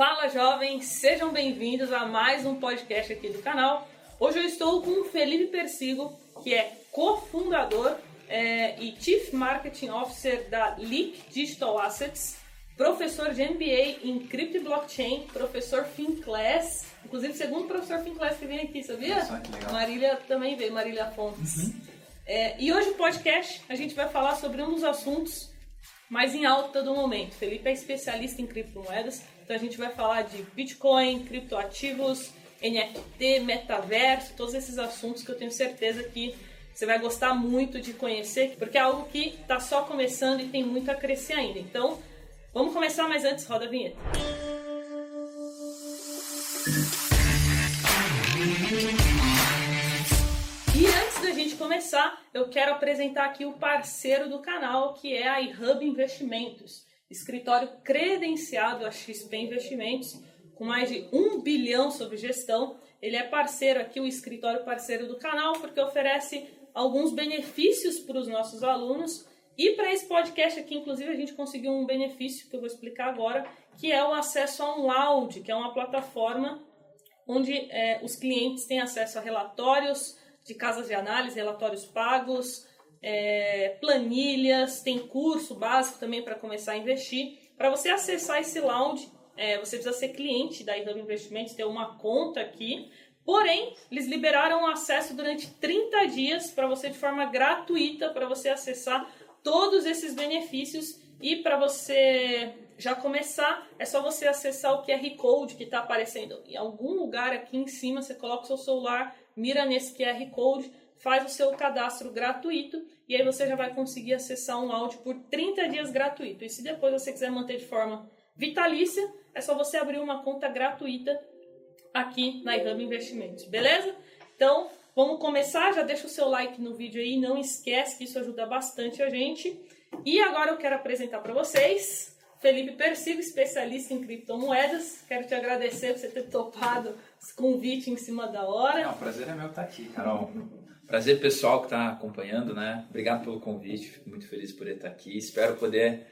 Fala jovens, sejam bem-vindos a mais um podcast aqui do canal. Hoje eu estou com o Felipe Persigo, que é cofundador é, e Chief Marketing Officer da Leak Digital Assets, professor de MBA em Crypto e Blockchain, professor FinClass, inclusive segundo professor FinClass que vem aqui, sabia? Nossa, que legal. Marília também veio, Marília Fontes. É, e hoje o podcast a gente vai falar sobre um dos assuntos mais em alta do momento. Felipe é especialista em criptomoedas, então a gente vai falar de Bitcoin, criptoativos, NFT, metaverso, todos esses assuntos que eu tenho certeza que você vai gostar muito de conhecer, porque é algo que está só começando e tem muito a crescer ainda. Então, vamos começar, mas antes roda a vinheta. E antes da gente começar, eu quero apresentar aqui o parceiro do canal, que é a iHub Investimentos, escritório credenciado a XP Investimentos, com mais de um bilhão sob gestão. Ele é parceiro aqui, o escritório parceiro do canal, porque oferece alguns benefícios para os nossos alunos. E para esse podcast aqui, inclusive, a gente conseguiu um benefício que eu vou explicar agora, que é o acesso a um Loud, que é uma plataforma onde é, os clientes têm acesso a relatórios de casas de análise, relatórios pagos, é, planilhas, tem curso básico também para começar a investir. Para você acessar esse Loud, é, você precisa ser cliente da iHub Investimentos, ter uma conta aqui. Porém, eles liberaram acesso durante 30 dias para você de forma gratuita, para você acessar todos esses benefícios e para você já começar, é só você acessar o QR Code que está aparecendo em algum lugar aqui em cima, você coloca o seu celular, mira nesse QR Code, faz o seu cadastro gratuito e aí você já vai conseguir acessar um áudio por 30 dias gratuito. E se depois você quiser manter de forma vitalícia, é só você abrir uma conta gratuita aqui na iHub Investimentos, beleza? Então, vamos começar, já deixa o seu like no vídeo aí, não esquece que isso ajuda bastante a gente. E agora eu quero apresentar para vocês Felipe Persigo, especialista em criptomoedas. Quero te agradecer por você ter topado esse convite em cima da hora. É, o prazer é meu estar aqui, Carol. Prazer pessoal que está acompanhando, né? Obrigado pelo convite, fico muito feliz por estar aqui. Espero poder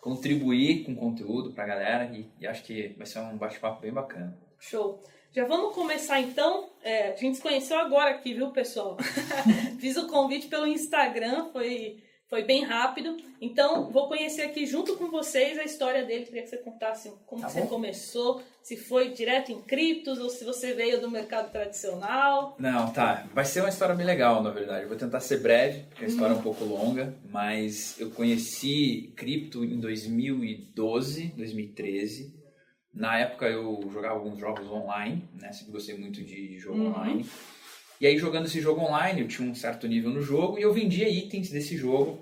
contribuir com conteúdo para a galera e, e, acho que vai ser um bate-papo bem bacana. Show! Já vamos começar então. É, a gente se conheceu agora aqui, viu, pessoal? Fiz o convite pelo Instagram, foi foi bem rápido. Então, vou conhecer aqui junto com vocês a história dele. Queria que você contasse como tá você começou, se foi direto em criptos ou se você veio do mercado tradicional. Não, tá. Vai ser uma história bem legal, na verdade. Eu vou tentar ser breve, porque a história é um pouco longa, mas eu conheci cripto em 2012, 2013. Na época eu jogava alguns jogos online, né? Sempre gostei muito de jogo uhum. online. E aí, jogando esse jogo online, eu tinha um certo nível no jogo e eu vendia itens desse jogo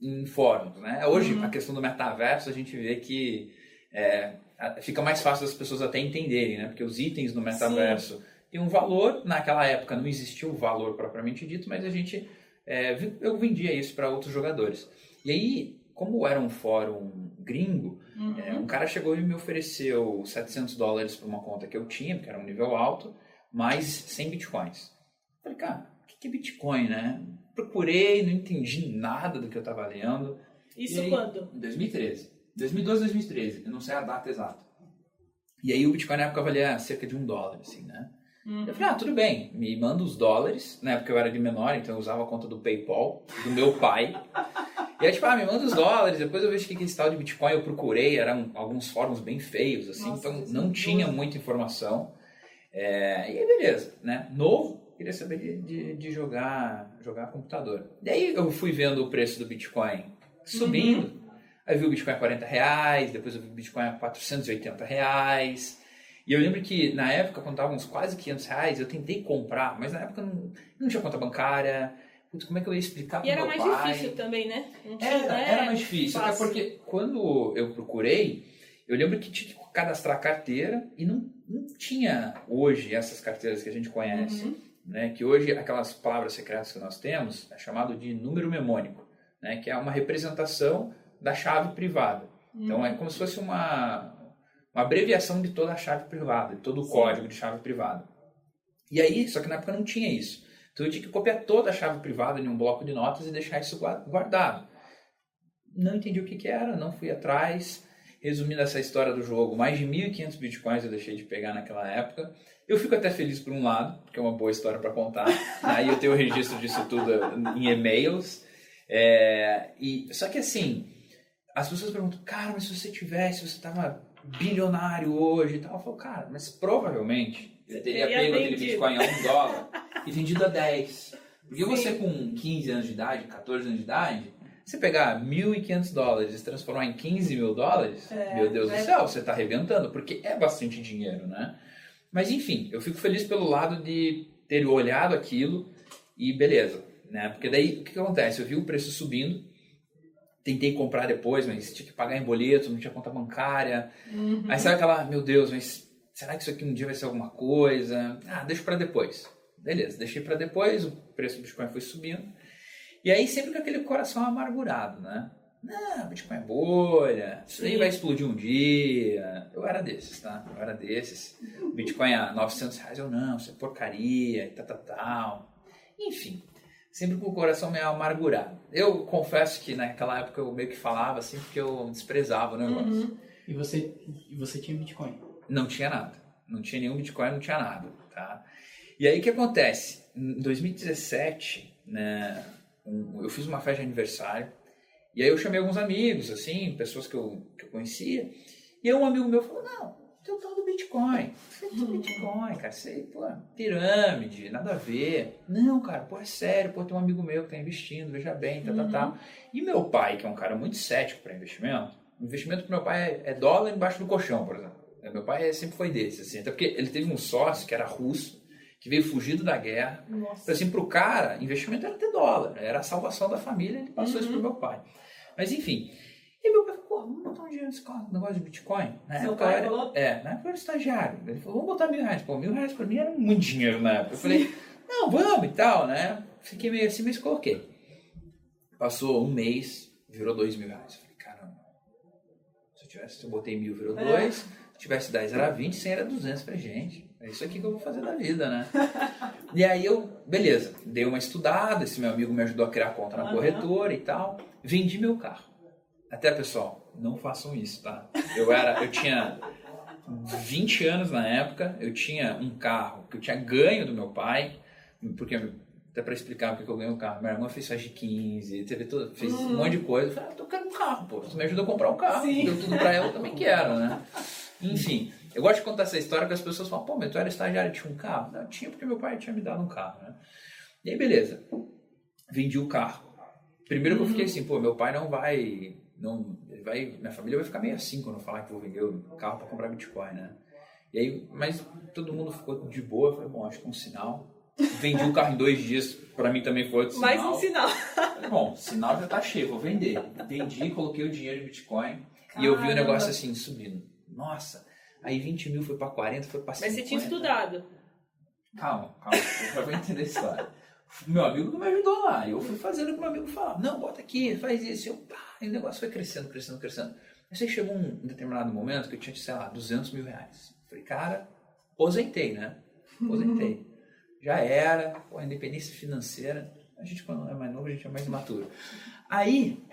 em fóruns, né? Hoje, uhum. a questão do metaverso, a gente vê que é, fica mais fácil das pessoas até entenderem, né? Porque os itens no metaverso Sim. têm um valor, naquela época não existia o valor propriamente dito, mas a gente, é, eu vendia isso para outros jogadores. E aí, como era um fórum gringo, uhum. é, um cara chegou e me ofereceu 700 dólares por uma conta que eu tinha, que era um nível alto, mais 100 bitcoins. Falei, cara, o que é Bitcoin, né? Procurei, não entendi nada do que eu estava lendo. Isso aí, quando? Em 2013. 2012, 2013. Eu não sei a data exata. E aí o Bitcoin na época valia cerca de um dólar, assim, né? Uhum. Eu falei, ah, tudo bem, me manda os dólares. Na época eu era de menor, então eu usava a conta do PayPal, do meu pai. e aí, tipo, ah, me manda os dólares, depois eu vejo que esse tal de Bitcoin eu procurei, eram alguns fóruns bem feios, assim, Nossa, então não tinha muita informação. É, e aí, beleza, né? Novo, queria saber de, de, de, jogar, jogar computador. Daí eu fui vendo o preço do Bitcoin subindo. Uhum. Aí vi o Bitcoin a 40 reais, depois eu vi o Bitcoin a 480 reais. E eu lembro que na época, quando estava uns quase 500 reais, eu tentei comprar, mas na época não, não tinha conta bancária. Putz, como é que eu ia explicar para meu pai? E era mais difícil também, né? Tinha, era, né? era mais difícil, fácil. até porque quando eu procurei, eu lembro que tinha que cadastrar a carteira e não, não tinha hoje essas carteiras que a gente conhece. Uhum né, que hoje aquelas palavras secretas que nós temos é chamado de número memônico, né, que é uma representação da chave privada. Hum. Então é como se fosse uma, uma abreviação de toda a chave privada, de todo o Sim. código de chave privada. E aí, só que na época não tinha isso. Então eu tinha que copiar toda a chave privada em um bloco de notas e deixar isso guardado. Não entendi o que, que era, não fui atrás. Resumindo essa história do jogo, mais de 1.500 bitcoins eu deixei de pegar naquela época. Eu fico até feliz por um lado, porque é uma boa história para contar. Aí eu tenho o registro disso tudo em e-mails. É, e, só que assim, as pessoas perguntam, cara, mas se você tivesse, você tava bilionário hoje e tal. Eu falo, cara, mas provavelmente eu teria pego aquele Bitcoin a um dólar e vendido a 10. Porque Sim. você com 15 anos de idade, 14 anos de idade, você pegar 1.500 dólares e se transformar em 15 mil dólares, é, meu Deus é. do céu, você está arrebentando, porque é bastante dinheiro, né? Mas enfim, eu fico feliz pelo lado de ter olhado aquilo e beleza, né? Porque daí o que, que acontece? Eu vi o preço subindo, tentei comprar depois, mas tinha que pagar em boleto, não tinha conta bancária. Uhum. Aí sabe aquela, meu Deus, mas será que isso aqui um dia vai ser alguma coisa? Ah, deixa para depois. Beleza, deixei para depois, o preço do Bitcoin foi subindo. E aí sempre com aquele coração amargurado, né? Não, Bitcoin é bolha, isso aí vai explodir um dia. Eu era desses, tá? Eu era desses. Bitcoin a 900 reais, eu não, isso é porcaria e tal, tal, tal. Enfim, sempre com o coração meio amargurado. Eu confesso que naquela época eu meio que falava assim porque eu desprezava o negócio. Uhum. E você, e você tinha Bitcoin? Não tinha nada. Não tinha nenhum Bitcoin, não tinha nada, tá? E aí o que acontece? Em 2017, né, eu fiz uma festa de aniversário e aí eu chamei alguns amigos, assim, pessoas que eu, que eu conhecia. E aí um amigo meu falou, não, tem o tal do Bitcoin. Tem o Bitcoin, cara, sei, pô, pirâmide, nada a ver. Não, cara, pô, é sério, pô, tem um amigo meu que tá investindo, veja bem, tá, tá, tá. Uhum. E meu pai, que é um cara muito cético para investimento, o investimento pro meu pai é, é, dólar embaixo do colchão, por exemplo. É, meu pai sempre foi desse, assim, até porque ele teve um sócio que era russo, que veio fugido da guerra. Nossa. Então, assim, pro cara, investimento era ter dólar, era a salvação da família, ele passou uhum. isso pro meu pai. Mas enfim. E meu pai falou, pô, vamos botar um dinheiro nesse negócio de Bitcoin. Na Seu época pai era, falou? É, na época eu era estagiário. Ele falou, vamos botar mil reais. Pô, mil reais pra mim era muito dinheiro na época. Eu falei, não, vamos e tal, né? Fiquei meio assim, mas coloquei. Passou um mês, virou dois mil reais. Eu falei, caramba. Se eu tivesse, eu botei mil, virou é. dois. Se tivesse dez, era vinte, cem era duzentos. Falei, gente, é isso aqui que eu vou fazer da vida, né? e aí eu, beleza, dei uma estudada, esse meu amigo me ajudou a criar conta na uhum. corretora e tal. Vendi meu carro. Até, pessoal, não façam isso, tá? Eu era, eu tinha 20 anos na época, eu tinha um carro que eu tinha ganho do meu pai, porque até para explicar porque eu ganhei o um carro. Minha irmã fez faixa de 15, teve tudo, fez uhum. um monte de coisa. Eu falei, ah, eu quero um carro, pô. Você me ajudou a comprar um carro. Sim. Deu tudo para ela, eu também quero, né? Enfim, eu gosto de contar essa história que as pessoas falam, pô, mas tu era estagiário e tinha um carro? Não, tinha porque meu pai tinha me dado um carro, né? E aí, beleza. Vendi o carro. Primeiro que eu fiquei uhum. assim, pô, meu pai não vai, não, vai, minha família vai ficar meio assim quando eu falar que vou vender o carro para comprar Bitcoin, né? E aí, mas todo mundo ficou de boa, eu falei, bom, acho que é um sinal. Vendi o carro em dois dias, para mim também foi outro sinal. Mais um sinal. Falei, bom, sinal já tá cheio, vou vender. Vendi, coloquei o dinheiro em Bitcoin Caramba. e eu vi o negócio assim subindo. Nossa, aí 20 mil foi para 40, foi para 50. Mas você tinha estudado. Calma, calma, eu vou entender a história. Meu amigo não me ajudou lá. Eu fui fazendo o que meu amigo falava. Não, bota aqui, faz isso. Eu, pá, e o negócio foi crescendo, crescendo, crescendo. Aí chegou um determinado momento que eu tinha, sei lá, 200 mil reais. Falei, cara, aposentei, né? Aposentei. Já era, a independência financeira. A gente, quando é mais novo, a gente é mais imaturo. Aí,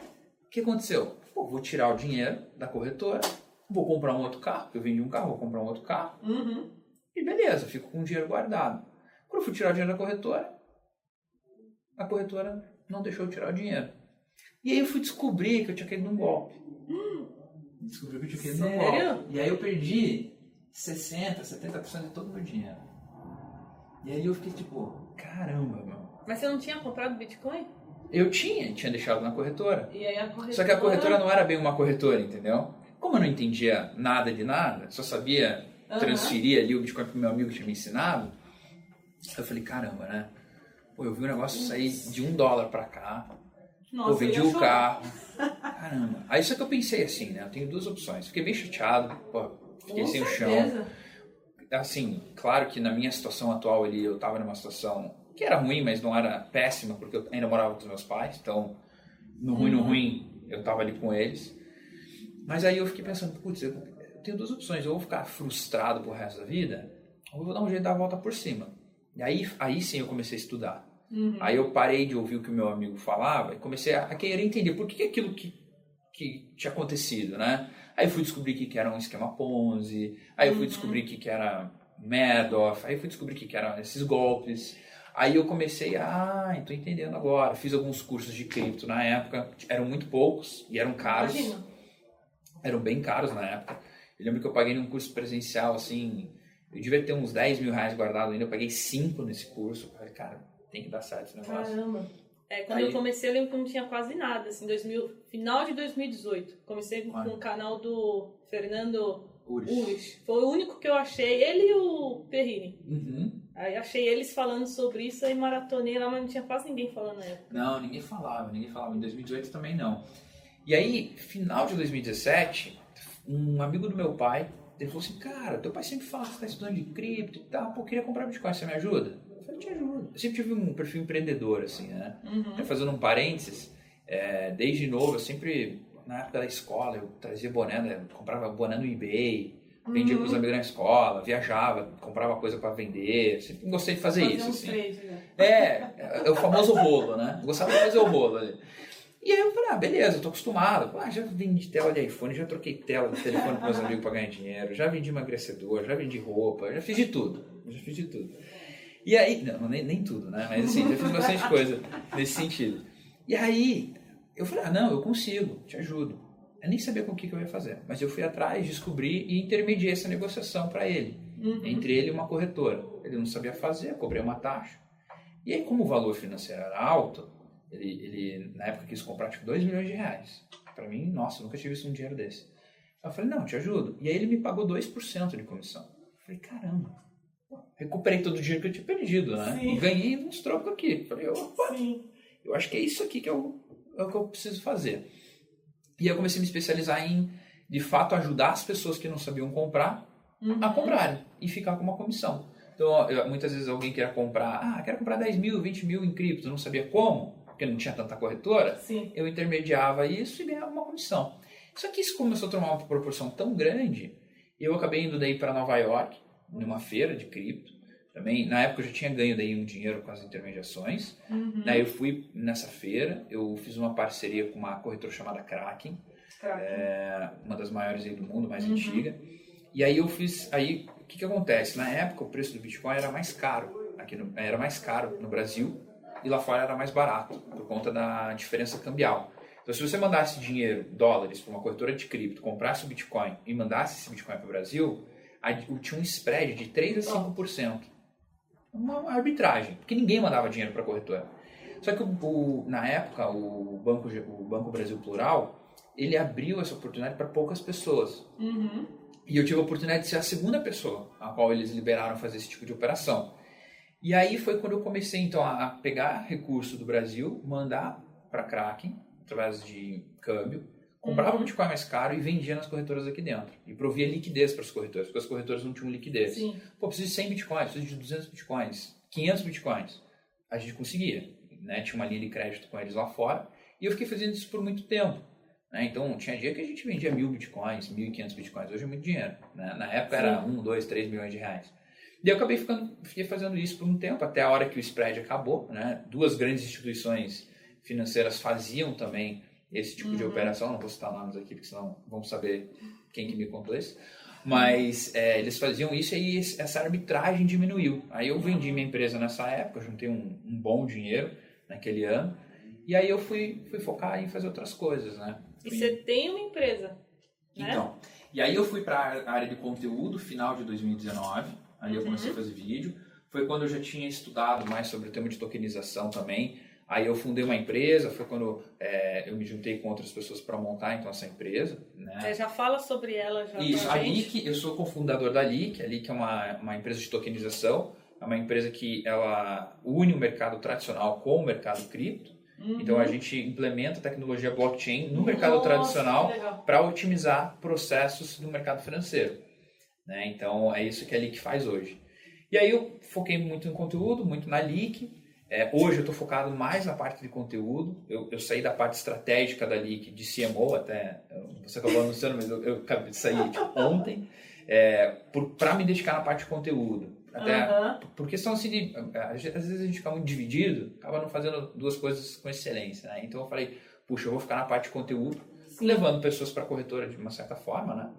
o que aconteceu? Pô, vou tirar o dinheiro da corretora, vou comprar um outro carro, eu vendi um carro, vou comprar um outro carro. Uhum. E beleza, fico com o dinheiro guardado. Quando eu fui tirar o dinheiro da corretora, a corretora não deixou eu tirar o dinheiro. E aí eu fui descobrir que eu tinha caído num golpe. Hum. Descobri que eu tinha caído num golpe. E aí eu perdi 60%, 70% de todo o meu dinheiro. E aí eu fiquei tipo, caramba, meu. Mas você não tinha comprado Bitcoin? Eu tinha, tinha deixado na corretora. Corretora... Só que a corretora não era bem uma corretora, entendeu? Como eu não entendia nada de nada, só sabia transferir ali o Bitcoin para o meu amigo que tinha me ensinado, eu falei, caramba, né? Pô, eu vi o negócio sair de um dólar pra cá. Nossa, eu vendi o carro. Caramba. Aí só que eu pensei assim, né? Eu tenho duas opções. Fiquei bem chateado, pô, fiquei Com sem certeza. o chão. Assim, claro que na minha situação atual ali, eu tava numa situação que era ruim, mas não era péssima, porque eu ainda morava com os meus pais. Então, no ruim, uhum. no ruim, eu tava ali com eles. Mas aí eu fiquei pensando, putz, eu tenho duas opções. Eu vou ficar frustrado pro resto da vida, ou eu vou dar um jeito de dar a volta por cima. E aí, aí sim eu comecei a estudar. Uhum. Aí eu parei de ouvir o que o meu amigo falava e comecei a, a querer entender por que, que aquilo que que tinha acontecido, né? Aí eu fui descobrir que, que era um esquema Ponzi, aí eu fui Uhum. descobrir que, que era Madoff, aí fui descobrir que, que eram esses golpes. Aí eu comecei a, ah, estou entendendo agora. Fiz alguns cursos de cripto na época, eram muito poucos e eram caros. Imagina. Eram bem caros na época. Eu lembro que eu paguei num curso presencial, assim, eu devia ter uns 10 mil reais guardado ainda, eu paguei 5 nesse curso. Eu falei, cara, tem que dar certo esse negócio. Caramba. É, quando Aí- eu comecei, eu lembro que não tinha quase nada, assim, 2000, final de 2018. Comecei com o canal do Fernando Ures. Ures. Foi o único que eu achei, ele e o Perrini. Uhum. Aí achei eles falando sobre isso e maratonei lá, mas não tinha quase ninguém falando na época. Não, ninguém falava, ninguém falava. Em 2018 também não. E aí, final de 2017, um amigo do meu pai, ele falou assim, cara, teu pai sempre fala que você tá estudando de cripto e tal, pô, eu queria comprar Bitcoin, você me ajuda? Eu falei, te ajudo. Eu sempre tive um perfil empreendedor, assim, né? Uhum. Fazendo um parênteses, é, desde novo, eu sempre, na época da escola, eu trazia boné, né? comprava boné no eBay, vendia Uhum. pros amigos na escola, viajava, comprava coisa para vender, sempre gostei de fazer Fazer isso, assim. três, né? É, é o famoso rolo, né? Eu Gostava de fazer o rolo ali. E aí eu falei, ah, beleza, eu tô acostumado. Ah, já vendi tela de iPhone, já troquei tela de telefone com meus amigos pra ganhar dinheiro, já vendi emagrecedor, já vendi roupa, já fiz de tudo. Já fiz de tudo. E aí, não, nem, nem tudo, né? Mas assim, já fiz bastante coisa nesse sentido. E aí, eu falei, ah, não, eu consigo, te ajudo. Eu nem sabia com o que, que eu ia fazer, mas eu fui atrás, descobri e intermediei essa negociação para ele Uhum. entre ele e uma corretora. Ele não sabia fazer, cobrei uma taxa. E aí, como o valor financeiro era alto, ele, ele na época quis comprar tipo 2 milhões de reais. Para mim, nossa, nunca tive visto um dinheiro desse. Eu falei, não, te ajudo. E aí ele me pagou 2% de comissão. Eu falei, caramba, pô, recuperei todo o dinheiro que eu tinha perdido, né? Sim. E ganhei uns trocos aqui. Eu Falei, opa, Sim. eu acho que é isso aqui que eu, é o que eu preciso fazer. E aí eu comecei a me especializar em, de fato, ajudar as pessoas que não sabiam comprar Uhum. a comprarem e ficar com uma comissão. Então, muitas vezes alguém queria comprar, ah, quero comprar 10 mil, 20 mil em cripto, não sabia como, porque não tinha tanta corretora, Sim. eu intermediava isso e ganhava uma comissão. Só que isso começou a tomar uma proporção tão grande, eu acabei indo daí para Nova York, numa feira de cripto. Também, na época eu já tinha ganho daí um dinheiro com as intermediações. Uhum. Daí eu fui nessa feira, eu fiz uma parceria com uma corretora chamada Kraken, Craque. é, uma das maiores aí do mundo, mais Uhum. antiga. E aí eu fiz, aí o que que acontece? Na época o preço do Bitcoin era mais caro, aqui no, era mais caro no Brasil e lá fora era mais barato por conta da diferença cambial. Então se você mandasse dinheiro, dólares, para uma corretora de cripto, comprasse o Bitcoin e mandasse esse Bitcoin para o Brasil, tinha um spread de 3 a 5%. Uma arbitragem, porque ninguém mandava dinheiro para a corretora. Só que o, o- na época o Banco, o Banco Brasil Plural, ele abriu essa oportunidade para poucas pessoas. Uhum. E eu tive a oportunidade de ser a segunda pessoa a qual eles liberaram fazer esse tipo de operação. E aí foi quando eu comecei então a pegar recurso do Brasil, mandar para Kraken através de câmbio, comprava Uhum. Bitcoin mais caro e vendia nas corretoras aqui dentro. E provia liquidez para as corretoras, porque as corretoras não tinham liquidez. Sim. Pô, preciso de 100 bitcoins, preciso de 200 bitcoins, 500 bitcoins. A gente conseguia, né? Tinha uma linha de crédito com eles lá fora. E eu fiquei fazendo isso por muito tempo. né? Então, tinha dia que a gente vendia mil bitcoins, 1.500 bitcoins. Hoje é muito dinheiro. né? Na época era 1, 2, 3 milhões de reais. E eu acabei ficando, fiquei fazendo isso por um tempo, até a hora que o spread acabou. Né? Duas grandes instituições financeiras faziam também esse tipo de Uhum. operação. Não vou citar nomes aqui, porque senão vamos saber quem que me contou isso. Mas é, eles faziam isso e essa arbitragem diminuiu. Aí eu vendi minha empresa nessa época, juntei um, um bom dinheiro naquele ano. E aí eu fui, fui focar em fazer outras coisas, né? E Fui- você tem uma empresa, né? Então, e aí eu fui para a área de conteúdo final de 2019. Aí eu Uhum. comecei a fazer vídeo. Foi quando eu já tinha estudado mais sobre o tema de tokenização também. Aí eu fundei uma empresa, foi quando é, eu me juntei com outras pessoas para montar então essa empresa, né? Você já fala sobre ela já Isso, a? Leak, eu sou cofundador da Leak, a Leak é uma, uma empresa de tokenização, é uma empresa que ela une o mercado tradicional com o mercado cripto, Uhum. então a gente implementa tecnologia blockchain no mercado Nossa, tradicional para otimizar processos do mercado financeiro. Né? Então é isso que a Leak faz hoje. E aí eu foquei muito em conteúdo, muito na Leak. É, hoje eu estou focado mais na parte de conteúdo. Eu, eu saí da parte estratégica da Leak, de CMO até. Você acabou anunciando, mas eu, eu acabei de sair tipo, ontem. para me dedicar na parte de conteúdo. Até, Aham. por questão assim de. Às vezes a gente fica muito dividido, acaba não fazendo duas coisas com excelência. Né? Então eu falei, puxa, eu vou ficar na parte de conteúdo levando pessoas para a corretora de uma certa forma, né?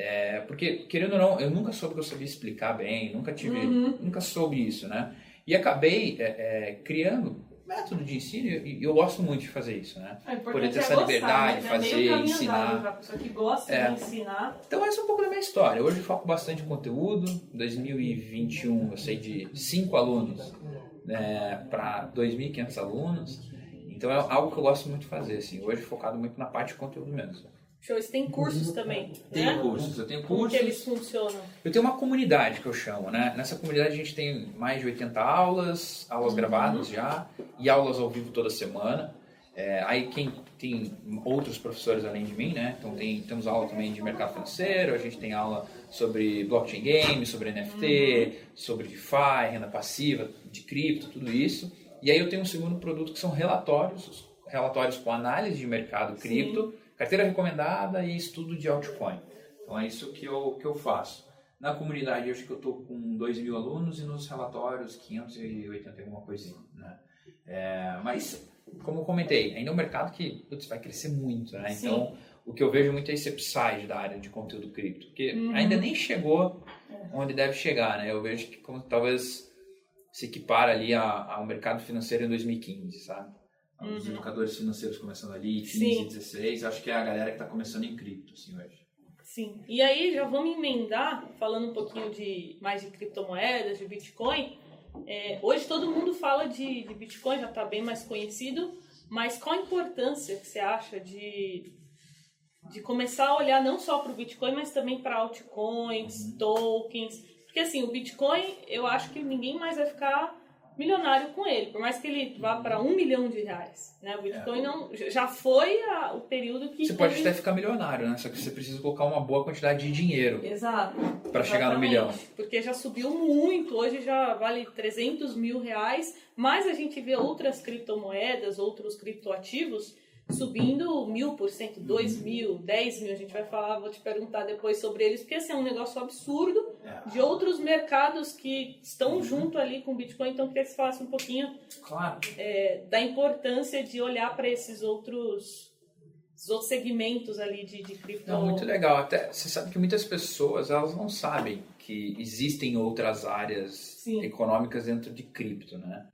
É, porque, querendo ou não, eu nunca soube que eu sabia explicar bem, nunca tive, Uhum. nunca soube isso, né? E acabei é, é, criando método de ensino e eu gosto muito de fazer isso, né? É Poder ter é essa gostar, liberdade, né? fazer, é caminho ensinar. pra pessoa que gosta É. de ensinar. Então essa é um pouco da minha história. Hoje eu foco bastante em conteúdo. 2021 eu sei de 5 alunos né, para 2.500 alunos. Então é algo que eu gosto muito de fazer. Assim. Hoje focado muito na parte de conteúdo mesmo. Show, você tem cursos também, Tenho né? cursos, eu tenho Como que cursos. eles funcionam? Eu tenho uma comunidade que eu chamo, né? Nessa comunidade a gente tem mais de 80 aulas, aulas gravadas já, e aulas ao vivo toda semana. É, aí quem tem outros professores além de mim, né? Então tem, temos aula também de mercado financeiro, a gente tem aula sobre blockchain game, sobre NFT, sobre DeFi, renda passiva, de cripto, tudo isso. E aí eu tenho um segundo produto que são relatórios, relatórios com análise de mercado cripto, carteira recomendada e estudo de altcoin. Então é isso que eu, que eu faço. Na comunidade, acho que eu estou com 2 mil alunos e nos relatórios 580 e alguma coisinha. Né? É, mas, como eu comentei, ainda é um mercado que putz, vai crescer muito. Né? Sim. Então, o que eu vejo muito é esse upside da área de conteúdo cripto, porque Uhum. ainda nem chegou onde deve chegar. Né? Eu vejo que como, talvez se equipara ali a- ao mercado financeiro em 2015, sabe? Os Uhum. educadores financeiros começando ali, 15, Sim. 16, acho que é a galera que está começando em cripto, assim, hoje. Sim. E aí já vamos emendar, falando um pouquinho de mais de criptomoedas, de Bitcoin. É, hoje todo mundo fala de, de Bitcoin, já está bem mais conhecido, mas qual a importância que você acha de, de começar a olhar não só para o Bitcoin, mas também para altcoins, tokens? Porque assim, o Bitcoin, eu acho que ninguém mais vai ficar milionário com ele, por mais que ele vá para um milhão de reais. Né? O Bitcoin não, já foi a- o período que Você pode teve- até ficar milionário, né? Só que você precisa colocar uma boa quantidade de dinheiro Exato. para chegar no milhão. Porque já subiu muito, hoje já vale 300 mil reais, mas a gente vê outras criptomoedas, outros criptoativos subindo mil por cento, dois mil, dez mil. A gente vai falar, vou te perguntar depois sobre eles, porque esse é um negócio absurdo É, de outros mercados que estão junto ali com o Bitcoin. Então, eu queria que você falasse um pouquinho claro. é, da importância de olhar para esses outros, esses outros segmentos ali de, de cripto. Não, muito legal. Até você sabe que muitas pessoas elas não sabem que existem outras áreas Sim. econômicas dentro de cripto, né?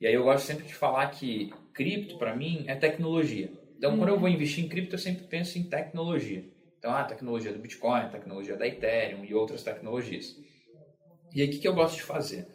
E aí eu gosto sempre de falar que cripto para mim é tecnologia. Então quando eu Uhum. vou investir em cripto eu sempre penso em tecnologia. Então a tecnologia do Bitcoin, a tecnologia da Ethereum e outras tecnologias. E aí o que, que eu gosto de fazer?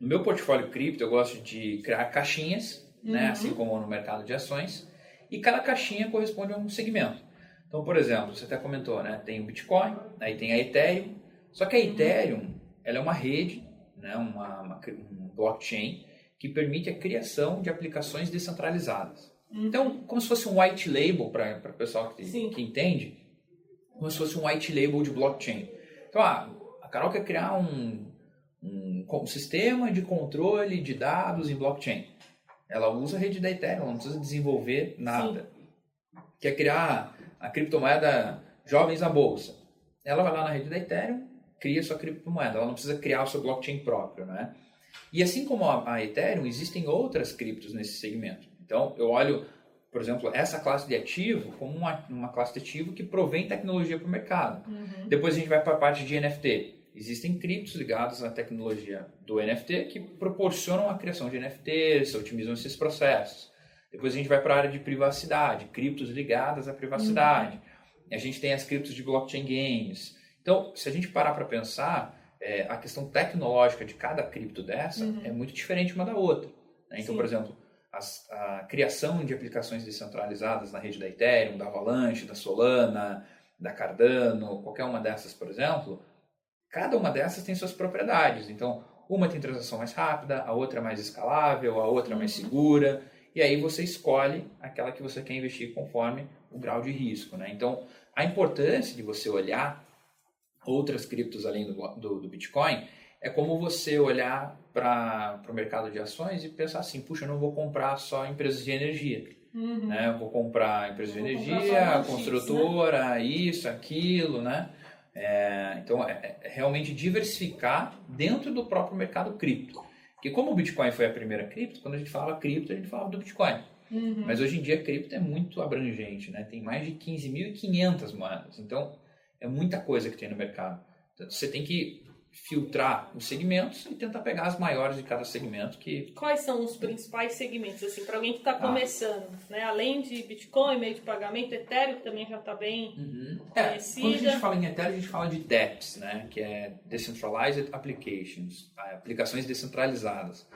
No meu portfólio cripto eu gosto de criar caixinhas, né? Uhum. Assim como no mercado de ações. E cada caixinha corresponde a um segmento. Então, por exemplo, você até comentou, né? Tem o Bitcoin, aí tem a Ethereum. Só que a Ethereum, ela é uma rede, né? uma, uma um blockchain que permite a criação de aplicações descentralizadas. Então, como se fosse um white label para o pessoal que, Sim. que entende, como se fosse um white label de blockchain. Então, ah, a Carol quer criar um, um, um sistema de controle de dados em blockchain. Ela usa a rede da Ethereum, ela não precisa desenvolver nada. Quer criar a criptomoeda Jovens na Bolsa. Ela vai lá na rede da Ethereum, cria sua criptomoeda. Ela não precisa criar o seu blockchain próprio, né? E assim como a Ethereum, existem outras criptos nesse segmento. Então, eu olho, por exemplo, essa classe de ativo como uma, uma classe de ativo que provém tecnologia para o mercado. Uhum. Depois a gente vai para a parte de NFT. Existem criptos ligados à tecnologia do NFT que proporcionam a criação de NFTs, otimizam esses processos. Depois a gente vai para a área de privacidade, criptos ligadas à privacidade. A gente tem as criptos de blockchain games. Então, se a gente parar para pensar, é, a questão tecnológica de cada cripto dessa Uhum. é muito diferente uma da outra. né? Então, Sim. por exemplo, as- a criação de aplicações descentralizadas na rede da Ethereum, da Avalanche, da Solana, da Cardano, qualquer uma dessas, por exemplo, cada uma dessas tem suas propriedades. Então, uma tem transação mais rápida, a outra é mais escalável, a outra é mais Uhum. segura, e aí você escolhe aquela que você quer investir conforme o grau de risco. Né? Então, a importância de você olhar outras criptos além do, do, do Bitcoin é como você olhar para o mercado de ações e pensar assim, puxa, eu não vou comprar só empresas de energia. Uhum. Né? Eu vou comprar empresa de energia, X, construtora, isso, aquilo, né? É, então, é, é realmente diversificar dentro do próprio mercado cripto. Porque como o Bitcoin foi a primeira cripto, quando a gente fala cripto, a gente fala do Bitcoin. Uhum. Mas hoje em dia a cripto é muito abrangente, né? Tem mais de 15.500 moedas. Então, é muita coisa que tem no mercado. Então, você tem que filtrar os segmentos e tentar pegar as maiores de cada segmento que Quais são os principais segmentos, assim, para alguém que está Ah. começando, né? Além de Bitcoin, meio de pagamento, Ethereum também já está bem... É, Conhecida. quando a gente fala em Ethereum, a gente fala de DApps, né? Que é Decentralized Applications, ah, aplicações descentralizadas.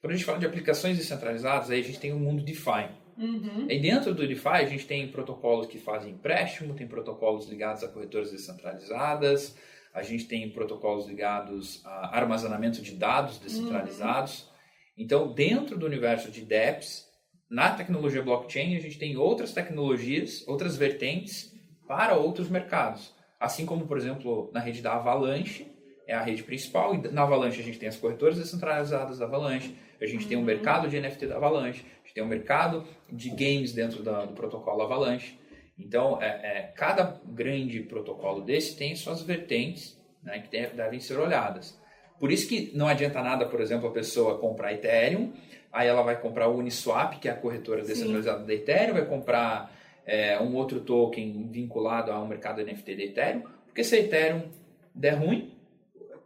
Quando a gente fala de aplicações descentralizadas, aí a gente tem o mundo DeFi. Uhum. E dentro do DeFi, a gente tem protocolos que fazem empréstimo, tem protocolos ligados a corretoras descentralizadas, a gente tem protocolos ligados a armazenamento de dados descentralizados. Então, dentro do universo de DApps, na tecnologia blockchain, a gente tem outras tecnologias, outras vertentes para outros mercados. Assim como, por exemplo, na rede da Avalanche, é a rede principal, e na Avalanche a gente tem as corretoras descentralizadas da Avalanche, a gente tem o mercado de NFT da Avalanche, a gente tem o mercado de games dentro da- do protocolo Avalanche. Então, é, é, cada grande protocolo desse tem suas vertentes né, que tem- devem ser olhadas. Por isso que não adianta nada, por exemplo, a pessoa comprar Ethereum, aí ela vai comprar o Uniswap, que é a corretora Sim. descentralizada da Ethereum, vai comprar é, um outro token vinculado ao mercado NFT da Ethereum, porque se a Ethereum der ruim,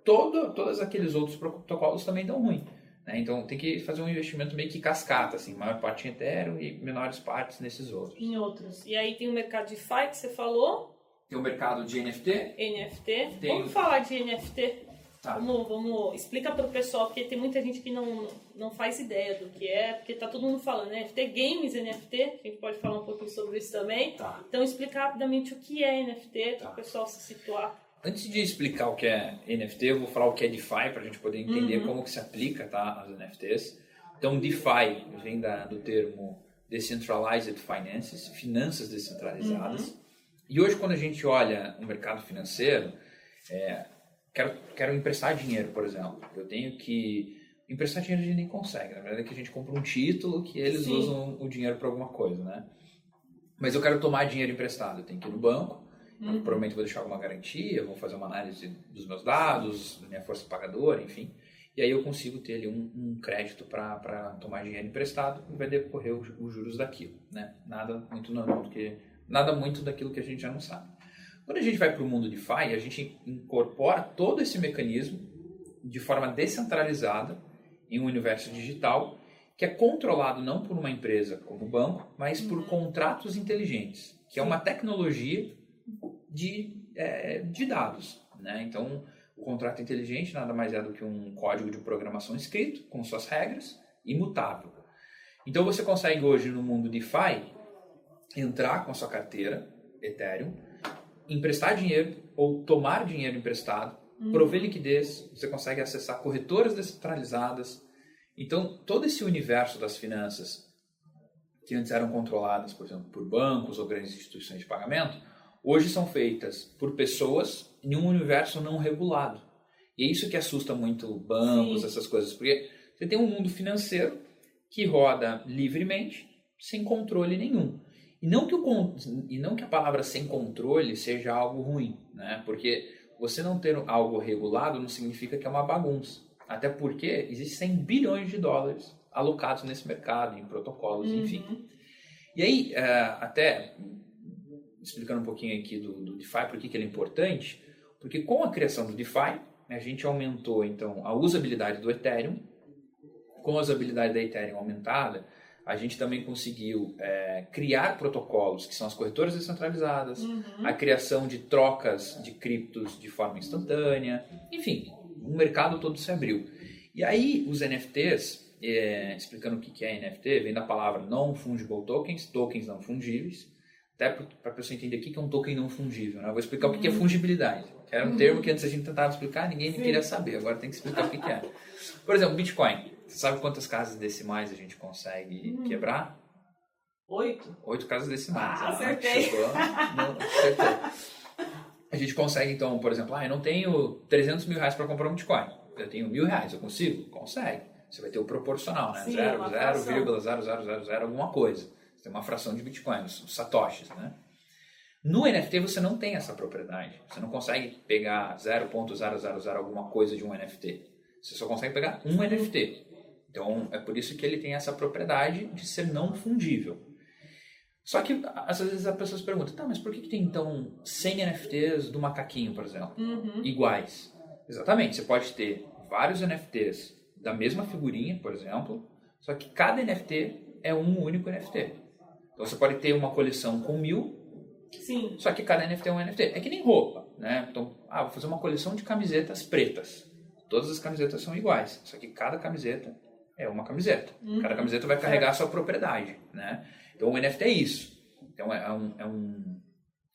todo, todos aqueles outros protocolos também dão ruim. Né? Então tem que fazer um investimento meio que cascata, assim, maior parte em Ethereum e menores partes nesses outros. Em outros. E aí tem o mercado de DeFi que você falou, Tem o mercado de NFT, NFT. Tem Vamos o- falar de NFT. Tá. Vamos, vamos, explica para o pessoal, porque tem muita gente que não, não faz ideia do que é, porque tá todo mundo falando NFT, games NFT, a gente pode falar um pouquinho sobre isso também. Tá. Então explica rapidamente o que é NFT, para Tá. o pessoal se situar. Antes de explicar o que é NFT, eu vou falar o que é DeFi para a gente poder entender Uhum. como que se aplica tá, as NFTs. Então, DeFi vem da, do termo Decentralized Finances, finanças descentralizadas. E hoje, quando a gente olha o mercado financeiro, é, quero, quero emprestar dinheiro, por exemplo. Eu tenho que... Emprestar dinheiro a gente nem consegue. Na verdade, é que a gente compra um título que eles Sim. usam o dinheiro para alguma coisa, né? Mas eu quero tomar dinheiro emprestado. Eu tenho que ir no banco, Uhum. provavelmente vou deixar alguma garantia, vou fazer uma análise dos meus dados, da minha força pagadora, enfim. E aí eu consigo ter ali um, um crédito para tomar dinheiro emprestado e vai decorrer os, os juros daquilo, né? Nada muito normal, do que, nada muito daquilo que a gente já não sabe. Quando a gente vai para o mundo DeFi, a gente incorpora todo esse mecanismo de forma descentralizada em um universo digital que é controlado não por uma empresa como o banco, mas por contratos inteligentes, que é uma tecnologia de, é, de dados. Né? Então, o contrato inteligente nada mais é do que um código de programação escrito, com suas regras, imutável. Então, você consegue hoje no mundo DeFi entrar com a sua carteira Ethereum, emprestar dinheiro ou tomar dinheiro emprestado, prover liquidez, você consegue acessar corretoras descentralizadas. Então, todo esse universo das finanças que antes eram controladas, por exemplo, por bancos ou grandes instituições de pagamento, hoje são feitas por pessoas em um universo não regulado. E é isso que assusta muito bancos, Sim. essas coisas, porque você tem um mundo financeiro que roda livremente, sem controle nenhum. E não que, o, e não que a palavra sem controle seja algo ruim, né? porque você não ter algo regulado não significa que é uma bagunça. Até porque existem 100 bilhões de dólares alocados nesse mercado, em protocolos, enfim. Uhum. E aí, é, até explicando um pouquinho aqui do, do DeFi, por que que ele é importante, porque com a criação do DeFi, a gente aumentou então a usabilidade do Ethereum, com a usabilidade da Ethereum aumentada, a gente também conseguiu é, criar protocolos, que são as corretoras descentralizadas, Uhum. a criação de trocas de criptos de forma instantânea, enfim, o mercado todo se abriu. E aí os NFTs, é, explicando o que que é NFT, vem da palavra Non-Fungible Tokens, tokens não fungíveis, até para a pessoa entender o que é um token não fungível. Né? Eu vou explicar o que é fungibilidade, que era um termo que antes a gente tentava explicar, ninguém Sim. queria saber, agora tem que explicar o que é. Por exemplo, Bitcoin. Você sabe quantas casas decimais a gente consegue quebrar? Oito? Oito casas decimais. Ah, Ah, acertei. Não, acertou. A gente consegue, então, por exemplo, ah, eu não tenho 300 mil reais para comprar um Bitcoin. Eu tenho mil reais, eu consigo? Consegue. Você vai ter o proporcional, né? Sim, Zero, uma zero, fração. vírgula, zero, zero, zero, zero, alguma coisa. Tem uma fração de Bitcoin, os os satoshis, né? No NFT você não tem essa propriedade. Você não consegue pegar 0.000 alguma coisa de um NFT. Você só consegue pegar um NFT. Então, é por isso que ele tem essa propriedade de ser não fundível. Só que, às vezes, as pessoas perguntam, tá, mas por que, que tem, então, 100 NFTs do macaquinho, por exemplo, Uhum. iguais? Exatamente, você pode ter vários NFTs da mesma figurinha, por exemplo, só que cada NFT é um único NFT. Então, você pode ter uma coleção com mil, Sim. só que cada NFT é um NFT. É que nem roupa, né? Então, ah, vou fazer uma coleção de camisetas pretas. Todas as camisetas são iguais, só que cada camiseta é uma camiseta. Uhum. Cada camiseta vai carregar a sua propriedade, né? Então, o NFT é isso. Então, é um, é um,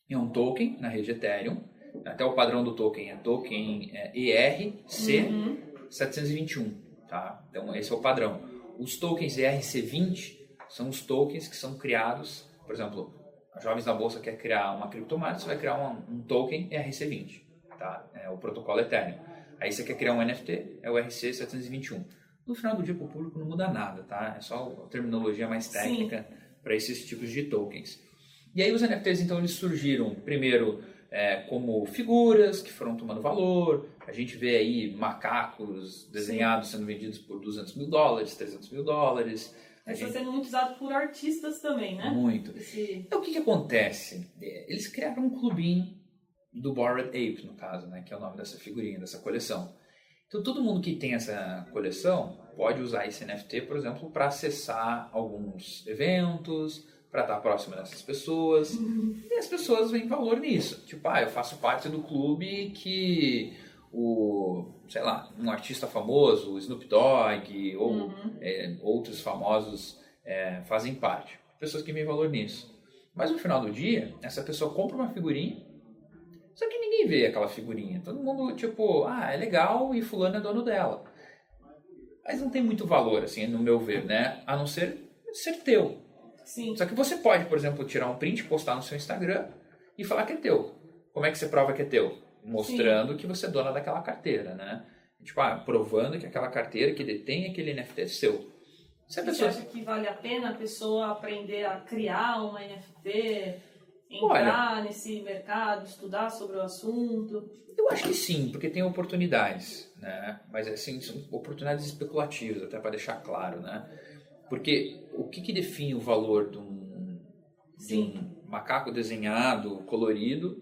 é um token na rede Ethereum. Até o padrão do token é token é, ERC Uhum. 721, tá? Então, esse é o padrão. Os tokens ERC20 são os tokens que são criados, por exemplo, a Jovens da Bolsa quer criar uma criptomoeda, você vai criar um, um token ERC20, tá? É o protocolo Ethereum. Aí você quer criar um NFT, é o ERC721. No final do dia, para o público não muda nada, tá? É só a terminologia mais técnica para esses tipos de tokens. E aí os NFTs, então, eles surgiram primeiro é, como figuras que foram tomando valor. A gente vê aí macacos desenhados sendo vendidos por 200 mil dólares, 300 mil dólares. Isso está sendo muito usado por artistas também, né? Muito. Esse... Então, o que, que acontece? É, Eles criaram um clubinho do Bored Ape, no caso, né, que é o nome dessa figurinha, dessa coleção. Então, todo mundo que tem essa coleção pode usar esse NFT, por exemplo, para acessar alguns eventos, para estar próximo dessas pessoas. E as pessoas veem valor nisso. Tipo, ah, eu faço parte do clube que o, sei lá, um artista famoso, o Snoop Dogg ou Uhum. é, outros famosos é, fazem parte. Pessoas que veem valor nisso. Mas no final do dia, essa pessoa compra uma figurinha, só que ninguém vê aquela figurinha. Todo mundo, tipo, ah, é legal e fulano é dono dela. Mas não tem muito valor, assim, no meu ver, né? A não ser ser teu. Sim. Só que você pode, por exemplo, tirar um print, postar no seu Instagram e falar que é teu. Como é que você prova que é teu? Mostrando que você é dona daquela carteira, né? Tipo, ah, provando que aquela carteira que detém aquele NFT é seu. Se a Você pessoa... acha que vale a pena a pessoa aprender a criar uma NFT, entrar nesse mercado, estudar sobre o assunto? Eu acho que sim, porque tem oportunidades, né? Mas assim, são oportunidades especulativas, até para deixar claro, né? Porque o que, que define o valor de um, de Sim. um macaco desenhado, colorido,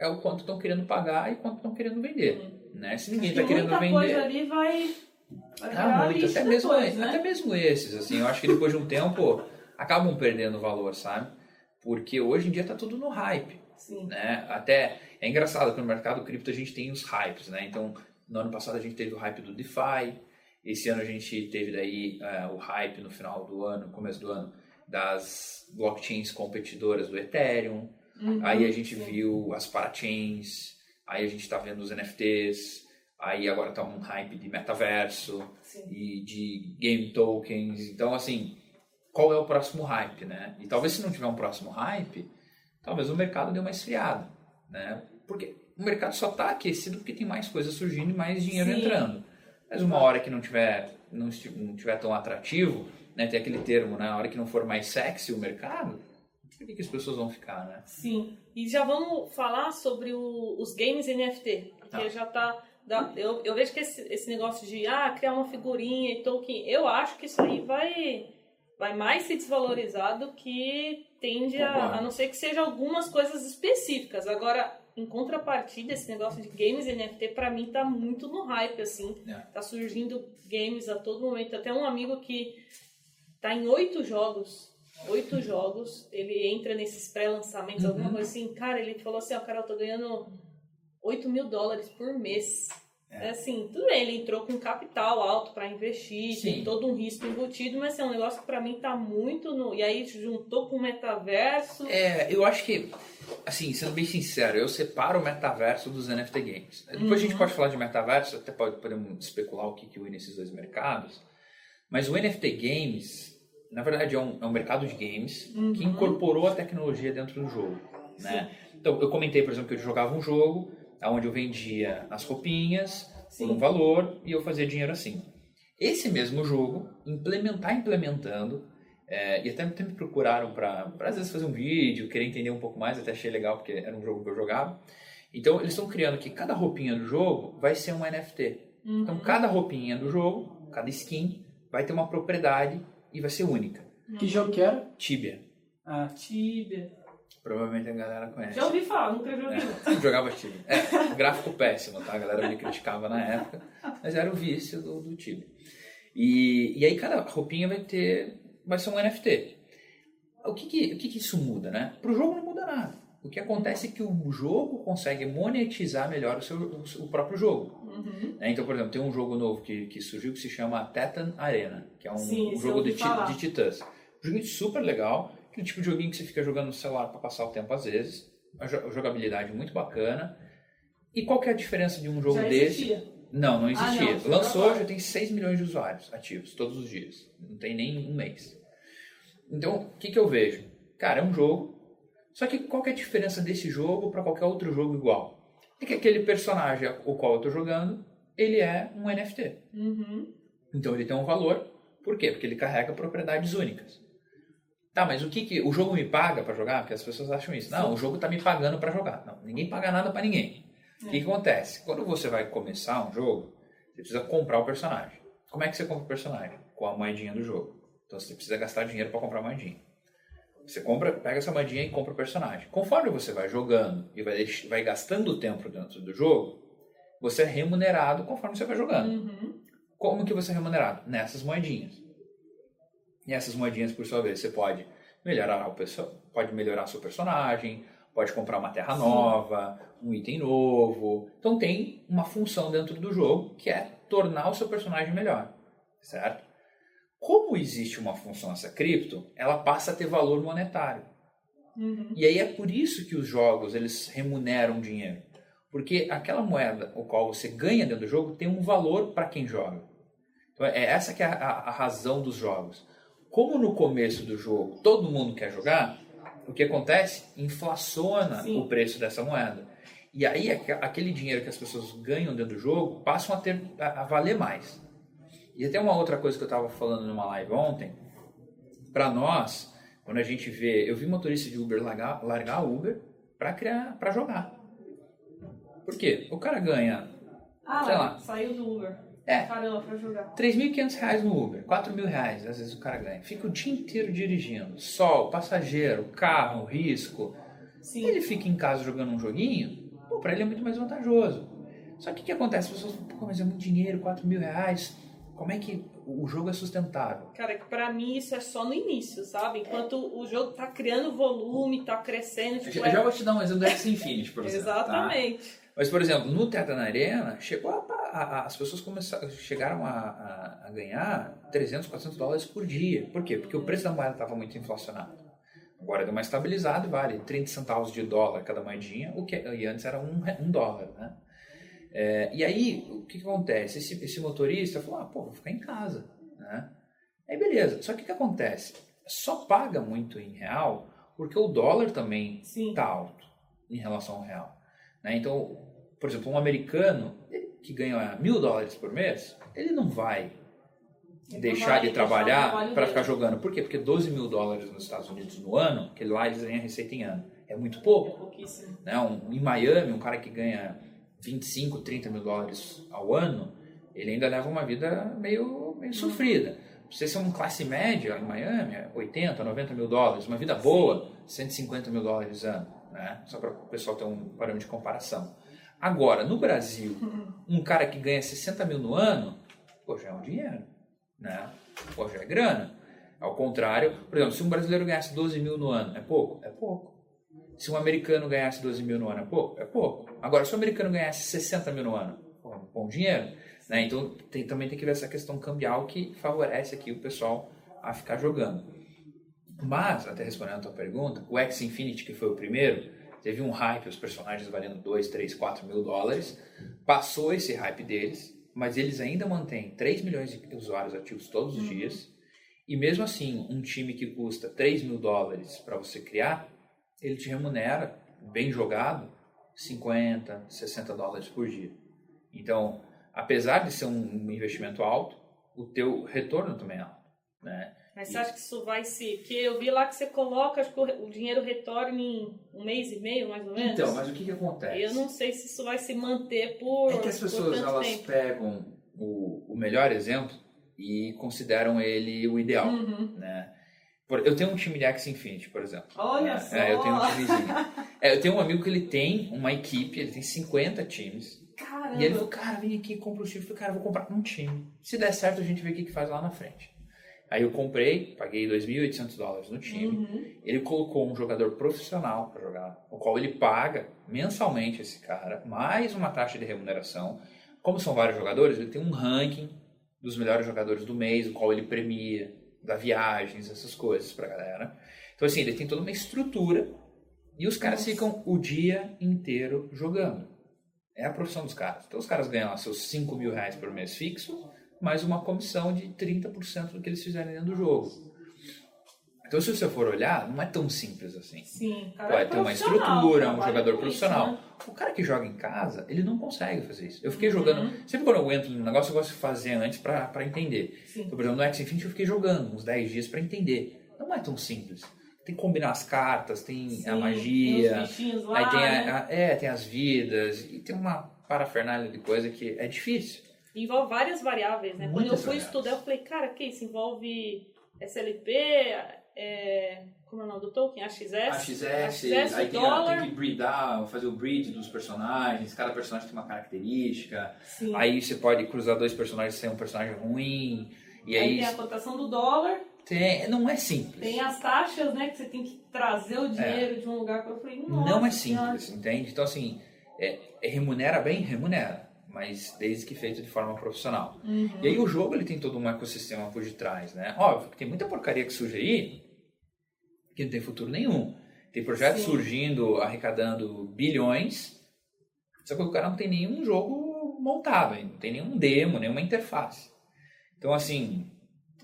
é o quanto estão querendo pagar e quanto estão querendo vender, né? Se ninguém está que querendo muita vender... coisa ali vai, vai Ah, muito, até mesmo, depois, né? até mesmo esses, assim, eu acho que depois de um tempo acabam perdendo valor, sabe? Porque hoje em dia tá tudo no hype, Sim. né? Até é engraçado que no mercado cripto a gente tem os hypes, né? Então, no ano passado a gente teve o hype do DeFi, esse ano a gente teve daí eh, o hype no final do ano, começo do ano, das blockchains competidoras do Ethereum. Uhum, Aí a gente sim. viu as parachains, aí a gente tá vendo os NFTs, aí agora tá um hype de metaverso Sim. e de game tokens. Então, assim, qual é o próximo hype, né? E talvez se não tiver um próximo hype, talvez o mercado dê uma esfriada, né? Porque o mercado só tá aquecido porque tem mais coisas surgindo e mais dinheiro Sim. entrando. Mas uma hora que não tiver, não esti- não tiver tão atrativo, né? Tem aquele termo, né? A hora que não for mais sexy o mercado, por que, que as pessoas vão ficar, né? Sim. E já vamos falar sobre o- os games NFT, porque Tá. já tá. dá- eu, eu vejo que esse, esse negócio de ah, criar uma figurinha e token, eu acho que isso aí vai, vai mais se desvalorizar do que tende a, a não ser que seja algumas coisas específicas. Agora, em contrapartida, esse negócio de games NFT pra mim tá muito no hype, assim. É. Tá surgindo games a todo momento. Até um amigo que tá em oito jogos. Oito jogos, ele entra nesses pré-lançamentos, alguma Uhum. coisa assim. Cara, ele falou assim: Ó, cara, eu tô ganhando 8 mil dólares por mês. É. É. assim, tudo bem, ele entrou com capital alto pra investir, Sim. tem todo um risco embutido, mas assim, é um negócio que pra mim tá muito no. E aí juntou com o metaverso. É, eu acho que, assim, sendo bem sincero, eu separo o metaverso dos NFT games. Depois a gente Uhum. pode falar de metaverso, até pode, podemos especular o que, que une esses dois mercados. Mas o NFT games, na verdade, é um, é um mercado de games que Uhum. incorporou a tecnologia dentro do jogo. Né? Então, eu comentei, por exemplo, que eu jogava um jogo onde eu vendia as roupinhas por um Sim. valor e eu fazia dinheiro assim. Esse mesmo jogo, implementar implementando, é, e até, até me procuraram para às vezes fazer um vídeo, querer entender um pouco mais, até achei legal porque era um jogo que eu jogava. Então eles estão criando que cada roupinha do jogo vai ser um NFT. Uhum. Então cada roupinha do jogo, cada skin, vai ter uma propriedade e vai ser única. Que jogo que era? Tibia. Ah, Tibia. Provavelmente a galera conhece. Já ouvi falar, nunca joguei. É, jogava Tibia. É, gráfico péssimo, tá? A galera me criticava na época, mas era o vício do, do Tibia. E, e aí cada roupinha vai ter, vai ser um NFT. O que que, o que que isso muda, né? Pro jogo não muda nada. O que acontece é que o jogo consegue monetizar melhor o, seu, o, próprio jogo. Uhum. né? Então, por exemplo, tem um jogo novo que, que surgiu que se chama Titan Arena, que é um, Sim, um jogo de, de titãs. Um joguinho super legal, aquele tipo de joguinho que você fica jogando no celular para passar o tempo às vezes. A jo- jogabilidade muito bacana. E qual que é a diferença de um jogo Já desse? existia. Não, não Ah, existia. não, foi Lançou, já tem 6 milhões de usuários ativos todos os dias. Não tem nem um mês. Então, o que, que eu vejo? Cara, é um jogo. Só que qual que é a diferença desse jogo para qualquer outro jogo igual? É que aquele personagem o qual eu estou jogando, ele é um NFT. Uhum. Então ele tem um valor. Por quê? Porque ele carrega propriedades únicas. Tá, mas o que, que o jogo me paga para jogar? Porque as pessoas acham isso. Não, o jogo tá me pagando para jogar. Não, ninguém paga nada para ninguém. O que, que acontece? Quando você vai começar um jogo, você precisa comprar o personagem. Como é que você compra o personagem? Com a moedinha do jogo. Então você precisa gastar dinheiro para comprar a moedinha. Você compra, pega essa moedinha e compra o personagem. Conforme você vai jogando e vai, vai gastando tempo dentro do jogo, você é remunerado conforme você vai jogando. Uhum. Como que você é remunerado? Nessas moedinhas. E essas moedinhas, por sua vez, você pode melhorar o perso- pode melhorar seu personagem, pode comprar uma terra Sim. nova, um item novo. Então tem uma função dentro do jogo que é tornar o seu personagem melhor, certo? Como existe uma função essa cripto, ela passa a ter valor monetário. Uhum. E aí é por isso que os jogos eles remuneram dinheiro. Porque aquela moeda o qual você ganha dentro do jogo tem um valor para quem joga. Então é essa que é a, a- razão dos jogos. Como no começo do jogo todo mundo quer jogar, o que acontece? Inflaciona Sim. o preço dessa moeda. E aí aque- aquele dinheiro que as pessoas ganham dentro do jogo passam a, ter, a, a valer mais. E até uma outra coisa que eu estava falando numa live ontem, para nós, quando a gente vê, eu vi motorista de Uber largar, largar Uber para criar, para jogar. Por quê? O cara ganha Ah, Sei lá. saiu do Uber. É. Caramba, pra jogar. 3.500 reais no Uber, 4 mil reais, às vezes o cara ganha. Fica o dia inteiro dirigindo, sol, passageiro, carro, risco. Sim. Ele fica em casa jogando um joguinho, pô, pra ele é muito mais vantajoso. Só que o que acontece? As pessoas falam, pô, mas é muito dinheiro, 4 mil reais. Como é que o jogo é sustentável? Cara, que pra mim isso é só no início, sabe? Enquanto o jogo tá criando volume, tá crescendo, tipo, Já, é- já vou te dar um exemplo do X Infinity, por exemplo. tá? Exatamente. Mas, por exemplo, no Teatro na Arena, chegou a, a- a- as pessoas começaram, chegaram a, ganhar 300, 400 dólares por dia. Por quê? Porque o preço da moeda estava muito inflacionado. Agora deu uma estabilizada e vale 30 centavos de dólar cada moedinha, o que e antes era um, um dólar, né? É, e aí, o que, que acontece? Esse, esse motorista falou, ah, pô, vou ficar em casa, né? Aí beleza, só que o que acontece? Só paga muito em real porque o dólar também está alto em relação ao real. Né? Então, por exemplo, um americano que ganha mil dólares por mês, ele não vai Ele deixar vai de trabalhar para ficar jogando. Por quê? Porque 12 mil dólares nos Estados Unidos no ano, que lá eles ganham receita em ano, é muito É pouco. pouquíssimo. Né? Um, em Miami, um cara que ganha 25, 30 mil dólares ao ano, ele ainda leva uma vida meio, meio sofrida. Você ser um classe média em Miami, é 80, 90 mil dólares, uma vida boa, 150 mil dólares ano, né? Só para o pessoal ter um parâmetro de comparação. Agora, no Brasil, um cara que ganha 60 mil no ano, pô, já é um dinheiro, né? Pô, já é grana. Ao contrário, por exemplo, se um brasileiro ganhasse 12 mil no ano, é pouco? É pouco. Se um americano ganhasse 12 mil no ano, é pouco? É pouco. Agora, se um americano ganhasse 60 mil no ano, pô, bom dinheiro. Né? Então, tem- também tem que ver essa questão cambial que favorece aqui o pessoal a ficar jogando. Mas, até respondendo a tua pergunta, o X Infinity, que foi o primeiro, teve um hype, os personagens valendo 2, 3, 4 mil dólares. Passou esse hype deles, mas eles ainda mantêm 3 milhões de usuários ativos todos os dias. E mesmo assim, um time que custa 3 mil dólares para você criar, ele te remunera, bem jogado, 50, 60 dólares por dia. Então, apesar de ser um investimento alto, o teu retorno também é alto. Né? Mas você acha que isso vai se. Porque eu vi lá que você coloca, acho que o dinheiro retorna em um mês e meio, mais ou menos. Então, mas o que, que acontece? Eu não sei se isso vai se manter por. É que as pessoas elas tempo. pegam o, o melhor exemplo e consideram ele o ideal, Uhum. né? Eu tenho um time de X Infinity, por exemplo. Olha só. É, eu tenho um timezinho. É, eu tenho um amigo que ele tem uma equipe, ele tem 50 times. Caramba. E ele falou, cara, vem aqui, compra o time. Eu falei, cara, eu vou comprar um time. Se der certo, a gente vê o que, que faz lá na frente. Aí eu comprei, paguei 2.800 dólares no time. Uhum. Ele colocou um jogador profissional para jogar, o qual ele paga mensalmente esse cara, mais uma taxa de remuneração. Como são vários jogadores, ele tem um ranking dos melhores jogadores do mês, o qual ele premia, dá viagens, essas coisas pra galera. Então, assim, ele tem toda uma estrutura e os caras Nossa. ficam o dia inteiro jogando. É a profissão dos caras. Então, os caras ganham seus 5 mil reais por mês fixo, mais uma comissão de 30% do que eles fizerem dentro do jogo. Então, se você for olhar, não é tão simples assim. Sim, cara. Pô, é é ter uma profissional, estrutura, um jogador com isso, profissional. né? O cara que joga em casa, ele não consegue fazer isso. Eu fiquei Uhum. jogando. Sempre quando eu entro num negócio, eu gosto de fazer antes pra, pra entender. Sim. Então, por exemplo, no X Infinity eu fiquei jogando uns 10 dias pra entender. Não é tão simples. Tem que combinar as cartas, tem Sim, a tem magia, os bichinhos lá, aí tem, né? a, a- é, tem as vidas, e tem uma parafernália de coisa que é difícil. Envolve várias variáveis, né? Quando eu Muitas fui variáveis. estudar, eu falei, cara, que isso? Envolve SLP, é... como é o nome do token? AXS? AXS, aí tem, tem que breedar, fazer o breed dos personagens, cada personagem tem uma característica. Sim. Aí você pode cruzar dois personagens sem um personagem ruim. E Aí aí, tem a cotação do dólar, tem- não é simples. tem as taxas, né? Que você tem que trazer o dinheiro de um lugar para nossa não é simples, entende? Então, assim, é, é remunera bem? Remunera. Mas desde que feito de forma profissional. Uhum. E aí o jogo ele tem todo um ecossistema por detrás, né? Óbvio que tem muita porcaria que surge aí que não tem futuro nenhum. Tem projetos Sim. surgindo, arrecadando bilhões, só que o cara não tem nenhum jogo montado, não tem nenhum demo, nenhuma interface. Então, assim...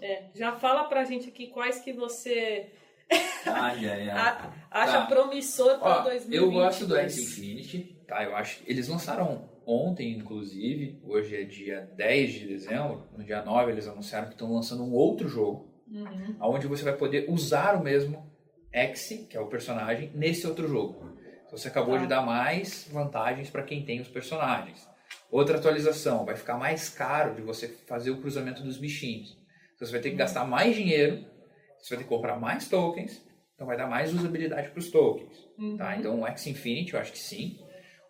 É, já fala pra gente aqui quais que você Ai, ai, a- acha Tá. promissor para Ó, 2022. eu gosto do X Infinity, tá? Eu acho eles lançaram ontem, inclusive, hoje é dia 10 de dezembro, no dia 9 eles anunciaram que estão lançando um outro jogo, Uhum. onde você vai poder usar o mesmo X, que é o personagem, nesse outro jogo. Então você acabou Tá. de dar mais vantagens para quem tem os personagens. Outra atualização, vai ficar mais caro de você fazer o cruzamento dos bichinhos. Então você vai ter que gastar mais dinheiro, você vai ter que comprar mais tokens, então vai dar mais usabilidade para os tokens. Uhum. Tá? Então o X Infinity eu acho que sim.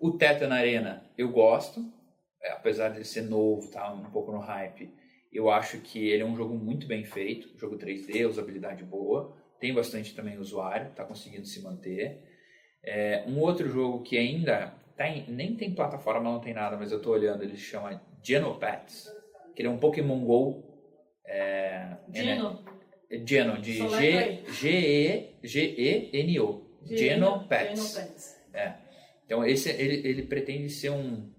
O Tetan Arena eu gosto, é, apesar de ser novo, tá um pouco no hype. Eu acho que ele é um jogo muito bem feito, jogo 3D, usabilidade boa, tem bastante também usuário, está conseguindo se manter. É, um outro jogo que ainda tem, nem tem plataforma, não tem nada, mas eu estou olhando, ele se chama Genopets, que ele é um Pokémon Go. É, é Geno, de Soletra aí. G- G-E-G-E-N-O. Genopets. Genopets. Então esse ele, ele pretende ser um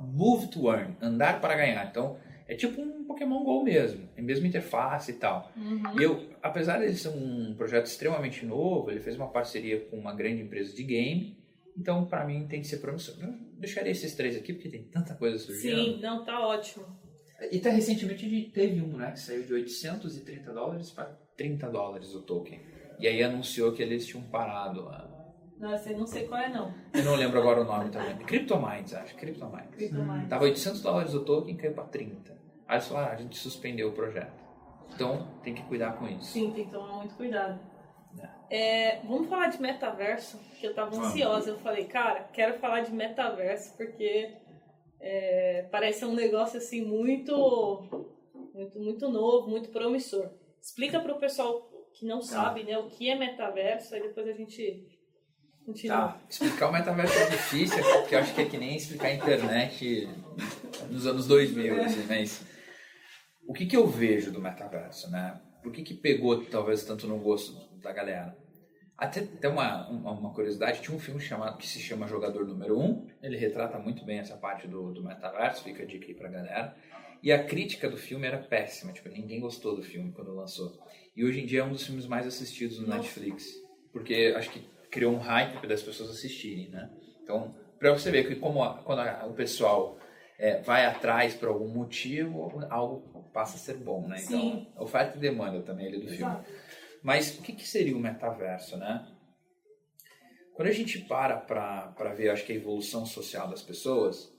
move to earn, andar para ganhar. Então é tipo um Pokémon Go mesmo, é a mesma interface e tal. Uhum. E eu, apesar dele ser um projeto extremamente novo, ele fez uma parceria com uma grande empresa de game. Então para mim tem que ser promissor. Eu deixaria esses três aqui porque tem tanta coisa surgindo. Sim, não, tá ótimo. E até recentemente a gente teve um, né, que saiu de 830 dólares para 30 dólares o token. E aí anunciou que eles tinham parado lá. Nossa, eu não sei qual é não. Eu não lembro agora o nome também. Cryptominds, acho. Cryptominds. Cryptominds. Tava 800 dólares o token, caiu para 30. Aí eles falaram, ah, a gente suspendeu o projeto. Então, tem que cuidar com isso. Sim, tem que tomar muito cuidado. É, vamos falar de metaverso, que eu tava ansiosa. Eu falei, cara, quero falar de metaverso porque é, parece um negócio assim muito, muito, muito novo, muito promissor. Explica para o pessoal que não sabe, né, o que é metaverso, aí depois a gente continua. Tá, explicar o metaverso é difícil, porque eu acho que é que nem explicar a internet nos anos 2000, assim, mas o que, que eu vejo do metaverso, né? Por que, que pegou talvez tanto no gosto da galera? Até tem uma, uma, curiosidade, tinha um filme chamado, que se chama Jogador Número 1, ele retrata muito bem essa parte do, do metaverso, fica a dica aí pra galera. E a crítica do filme era péssima, tipo, ninguém gostou do filme quando lançou. E hoje em dia é um dos filmes mais assistidos no Nossa. Netflix, porque acho que criou um hype das pessoas assistirem, né? Então, pra você ver que como a- quando a- o pessoal é, vai atrás por algum motivo, algo passa a ser bom, né? Sim. Então, oferta e demanda também ali do filme. Exato. Mas o que, que seria o metaverso, né? Quando a gente para para ver, acho que a evolução social das pessoas,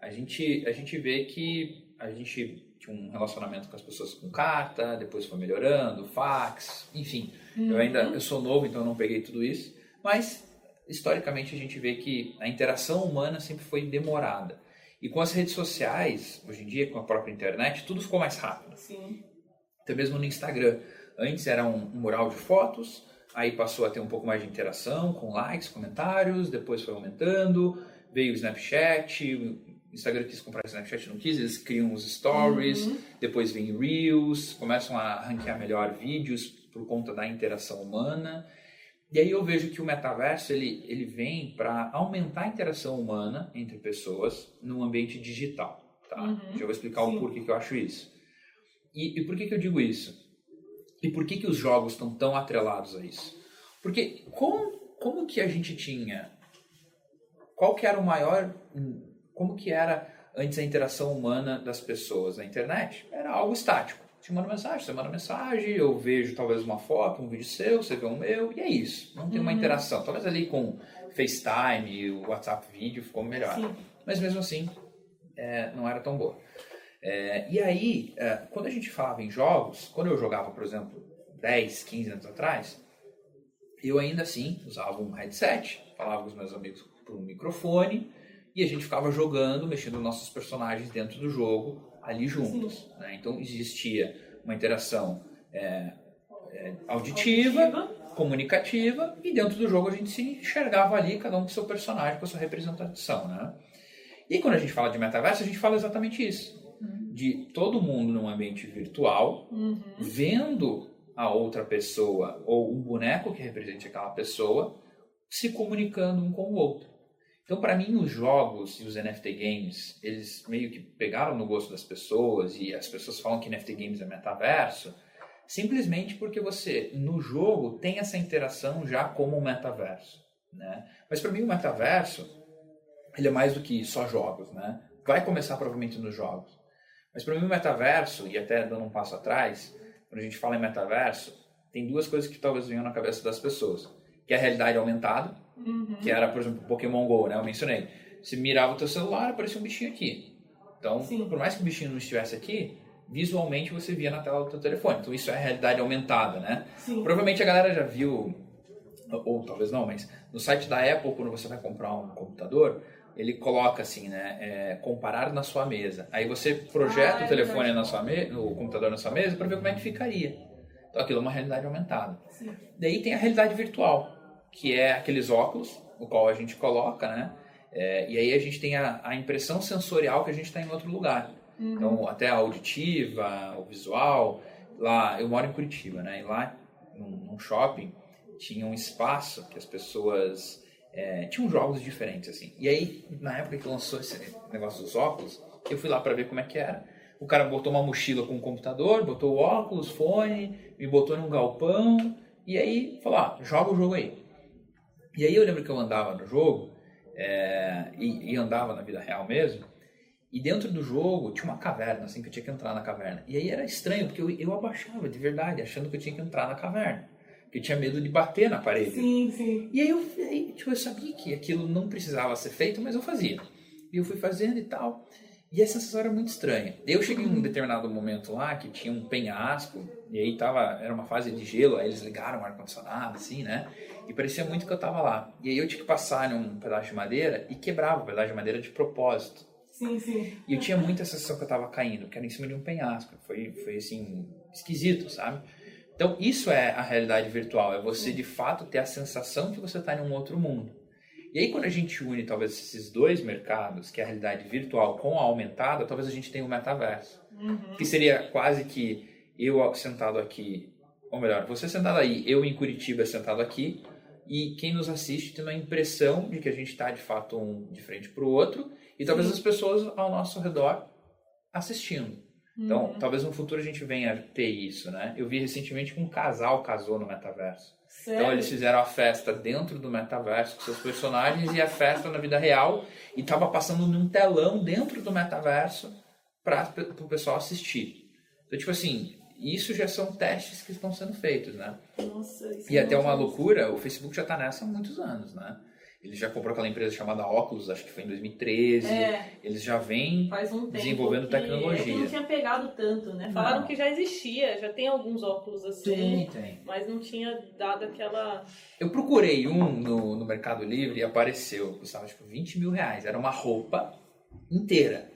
a gente, a gente vê que a gente tinha um relacionamento com as pessoas com carta, depois foi melhorando, fax, enfim. Eu ainda eu sou novo, então eu não peguei tudo isso, mas historicamente a gente vê que a interação humana sempre foi demorada. E com as redes sociais, hoje em dia, com a própria internet, tudo ficou mais rápido. Sim. Até mesmo no Instagram. Antes era um, um mural de fotos, aí passou a ter um pouco mais de interação, com likes, comentários, depois foi aumentando, veio o Snapchat, o Instagram quis comprar o Snapchat, não quis, eles criam os stories, Uhum. depois vem Reels, começam a ranquear melhor vídeos por conta da interação humana. E aí eu vejo que o metaverso ele, ele vem para aumentar a interação humana entre pessoas num ambiente digital. Tá? Uhum. Já vou explicar Sim. o porquê que eu acho isso. E, e por que, que eu digo isso? E por que, que os jogos estão tão atrelados a isso? Porque como, como que a gente tinha... Qual que era o maior... Como que era antes a interação humana das pessoas na internet? Era algo estático. Te manda mensagem, você manda mensagem, eu vejo talvez uma foto, um vídeo seu, você vê um meu, e é isso. Não tem uma Uhum. interação. Talvez ali com FaceTime, o WhatsApp vídeo ficou melhor. Sim. Mas mesmo assim, é, não era tão boa. É, e aí, é, quando a gente falava em jogos, quando eu jogava, por exemplo, 10, 15 anos atrás, eu ainda assim usava um headset, falava com os meus amigos por um microfone, e a gente ficava jogando, mexendo nossos personagens dentro do jogo, ali juntos. né? Então existia uma interação é, é, auditiva, comunicativa, e dentro do jogo a gente se enxergava ali, cada um com seu personagem, com a sua representação. Né? E quando a gente fala de metaverso, a gente fala exatamente isso. De todo mundo num ambiente virtual, Uhum. vendo a outra pessoa ou um boneco que represente aquela pessoa se comunicando um com o outro. Então, para mim, os jogos e os NFT games, eles meio que pegaram no gosto das pessoas e as pessoas falam que NFT games é metaverso, simplesmente porque você, no jogo, tem essa interação já como metaverso. Né? Mas para mim, o metaverso, ele é mais do que só jogos. Né? Vai começar provavelmente nos jogos. Mas para mim, o metaverso, e até dando um passo atrás, quando a gente fala em metaverso, tem duas coisas que talvez venham na cabeça das pessoas. Que é a realidade aumentada, Uhum. que era, por exemplo, Pokémon GO, né? Eu mencionei. Você mirava o teu celular, aparecia um bichinho aqui. Então, Sim. por mais que o bichinho não estivesse aqui, visualmente você via na tela do teu telefone. Então, isso é a realidade aumentada, né? Sim. Provavelmente a galera já viu, ou, ou talvez não, mas no site da Apple, quando você vai comprar um computador, ele coloca assim, né? é, comparar na sua mesa. Aí você projeta Ah, é o telefone verdade. na sua mesa, o computador na sua mesa, para ver como é que ficaria. Então, aquilo é uma realidade aumentada. Sim. Daí tem a realidade virtual, que é aqueles óculos, o qual a gente coloca, né? É, e aí a gente tem a, a impressão sensorial que a gente está em outro lugar. Uhum. Então, até a auditiva, o visual. Lá, eu moro em Curitiba, né? E lá, num, num shopping, tinha um espaço que as pessoas é, tinham jogos diferentes, assim. E aí, na época que lançou esse negócio dos óculos, eu fui lá para ver como é que era. O cara botou uma mochila com um computador, botou o óculos, fone, me botou num galpão, e aí falou, ah, joga o jogo aí. E aí eu lembro que eu andava no jogo, é, e, e andava na vida real mesmo, e dentro do jogo tinha uma caverna, assim, que eu tinha que entrar na caverna. E aí era estranho, porque eu, eu abaixava de verdade, achando que eu tinha que entrar na caverna. Porque eu tinha medo de bater na parede. Sim, sim. E aí eu, aí, tipo, eu sabia que aquilo não precisava ser feito, mas eu fazia. E eu fui fazendo e tal. E a sensação era muito estranha. Eu cheguei em um determinado momento lá que tinha um penhasco, e aí tava, era uma fase de gelo, aí eles ligaram o ar-condicionado, assim, né? E parecia muito que eu tava lá. E aí eu tinha que passar num pedaço de madeira e quebrava o pedaço de madeira de propósito. Sim, sim. E eu tinha muita sensação que eu tava caindo, que era em cima de um penhasco. Foi, foi assim, esquisito, sabe? Então, isso é a realidade virtual, é você de fato ter a sensação que você está em um outro mundo. E aí, quando a gente une talvez esses dois mercados, que é a realidade virtual com a aumentada, talvez a gente tenha o metaverso. Uhum. Que seria quase que eu sentado aqui, ou melhor, você sentado aí, eu em Curitiba sentado aqui, e quem nos assiste tendo a impressão de que a gente está de fato um de frente para o outro, e talvez as pessoas ao nosso redor assistindo. Então, Uhum. talvez no futuro a gente venha ter isso, né? Eu vi recentemente que um casal casou no metaverso. Sério? Então eles fizeram a festa dentro do metaverso com seus personagens e a festa na vida real e tava passando num telão dentro do metaverso para o pessoal assistir. Então, tipo assim, isso já são testes que estão sendo feitos, né? Nossa, isso E é até uma loucura, o Facebook já está nessa há muitos anos, né? Ele já comprou aquela empresa chamada Oculus, acho que foi em 2013. É, Eles já vêm um. Desenvolvendo que, tecnologia. não tinha pegado tanto, né? Falaram Não. que já existia, já tem alguns óculos assim. tem. Mas não tinha dado aquela. Eu procurei um no, no Mercado Livre e apareceu, custava tipo 20 mil reais. Era uma roupa inteira,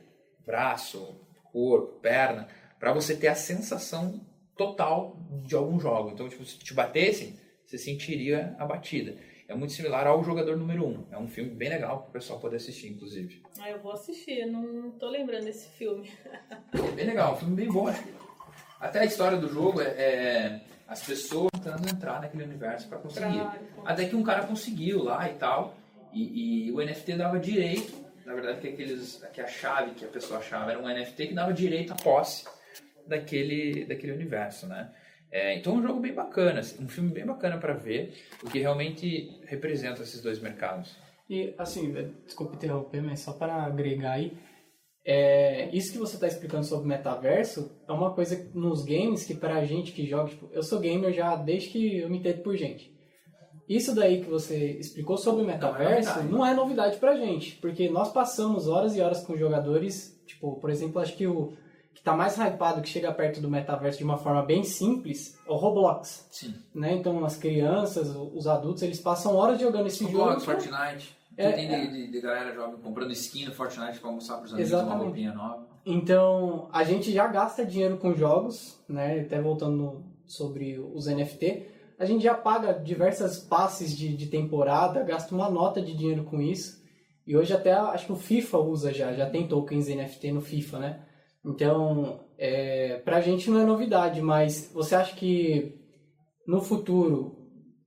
braço, corpo, perna, pra você ter a sensação total de algum jogo. Então, tipo, se te batessem, você sentiria a batida. É muito similar ao Jogador Número 1. É um filme bem legal para o pessoal poder assistir, inclusive. Ah, eu vou assistir, não tô lembrando desse filme. É bem legal, um filme bem bom. Até a história do jogo é, é as pessoas tentando entrar naquele universo para conseguir. Até que um cara conseguiu lá e tal. E, e o NFT dava direito. Na verdade, que, aqueles, que a chave que a pessoa achava era um NFT que dava direito à posse daquele, daquele universo, né? É, então é um jogo bem bacana, assim, um filme bem bacana para ver, o que realmente representa esses dois mercados. E, assim, é, desculpa interromper, mas só para agregar aí, é, isso que você está explicando sobre metaverso é uma coisa nos games que pra gente que joga, tipo, eu sou gamer já desde que eu me entendo por gente. Isso daí que você explicou sobre o metaverso novidade. não é novidade pra gente, porque nós passamos horas e horas com jogadores, tipo, por exemplo, acho que o tá mais hypado, que chega perto do metaverso de uma forma bem simples, é o Roblox, Sim. né? Então as crianças, os adultos, eles passam horas jogando esse jogo. Roblox, Fortnite. É, tem é. de, de- galera jovem comprando skin no Fortnite pra mostrar pros amigos Exatamente. uma roupinha nova. Então, a gente já gasta dinheiro com jogos, né? Até voltando no- sobre os NFT, a gente já paga diversas passes de, de temporada, gasta uma nota de dinheiro com isso. E hoje até acho que o FIFA usa já, já tem tokens NFT no FIFA, né? Então, é, pra gente não é novidade, mas você acha que no futuro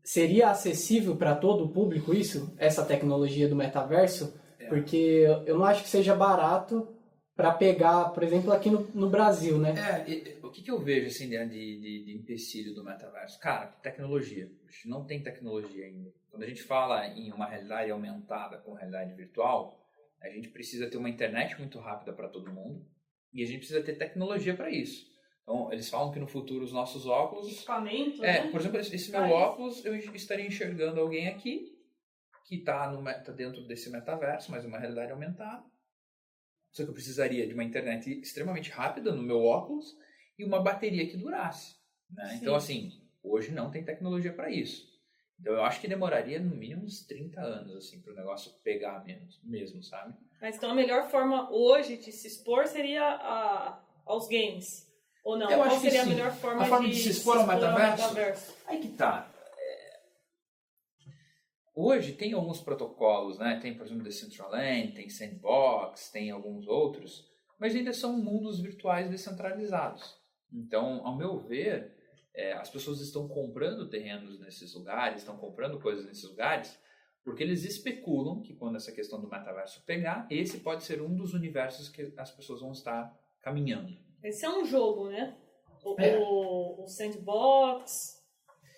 seria acessível para todo o público isso, essa tecnologia do metaverso? É. Porque eu não acho que seja barato para pegar, por exemplo, aqui no, no Brasil, né? É, o que, que eu vejo assim né, de, de, de empecilho do metaverso? Cara, tecnologia. A gente não tem tecnologia ainda. Quando a gente fala em uma realidade aumentada com realidade virtual, a gente precisa ter uma internet muito rápida para todo mundo e a gente precisa ter tecnologia para isso. Então, eles falam que no futuro os nossos óculos Equipamento, É, né? por exemplo, esse meu óculos, eu estaria enxergando alguém aqui que está tá dentro desse metaverso, mas uma realidade aumentada. Só que eu precisaria de uma internet extremamente rápida no meu óculos e uma bateria que durasse. né? Então, assim, hoje não tem tecnologia para isso. Então, eu acho que demoraria no mínimo uns 30 anos assim, para o negócio pegar menos, mesmo, sabe? Mas então a melhor forma hoje de se expor seria a- aos games. Ou não? Eu Qual acho que seria sim. a melhor forma, A forma de se expor ao metaverso? metaverso? Aí que tá. É, Hoje tem alguns protocolos, né? Tem, por exemplo, Decentraland, tem Sandbox, tem alguns outros, mas ainda são mundos virtuais descentralizados. Então, ao meu ver, é, as pessoas estão comprando terrenos nesses lugares, estão comprando coisas nesses lugares, porque eles especulam que quando essa questão do metaverso pegar, esse pode ser um dos universos que as pessoas vão estar caminhando. Esse é um jogo, né? O, É. o- o sandbox.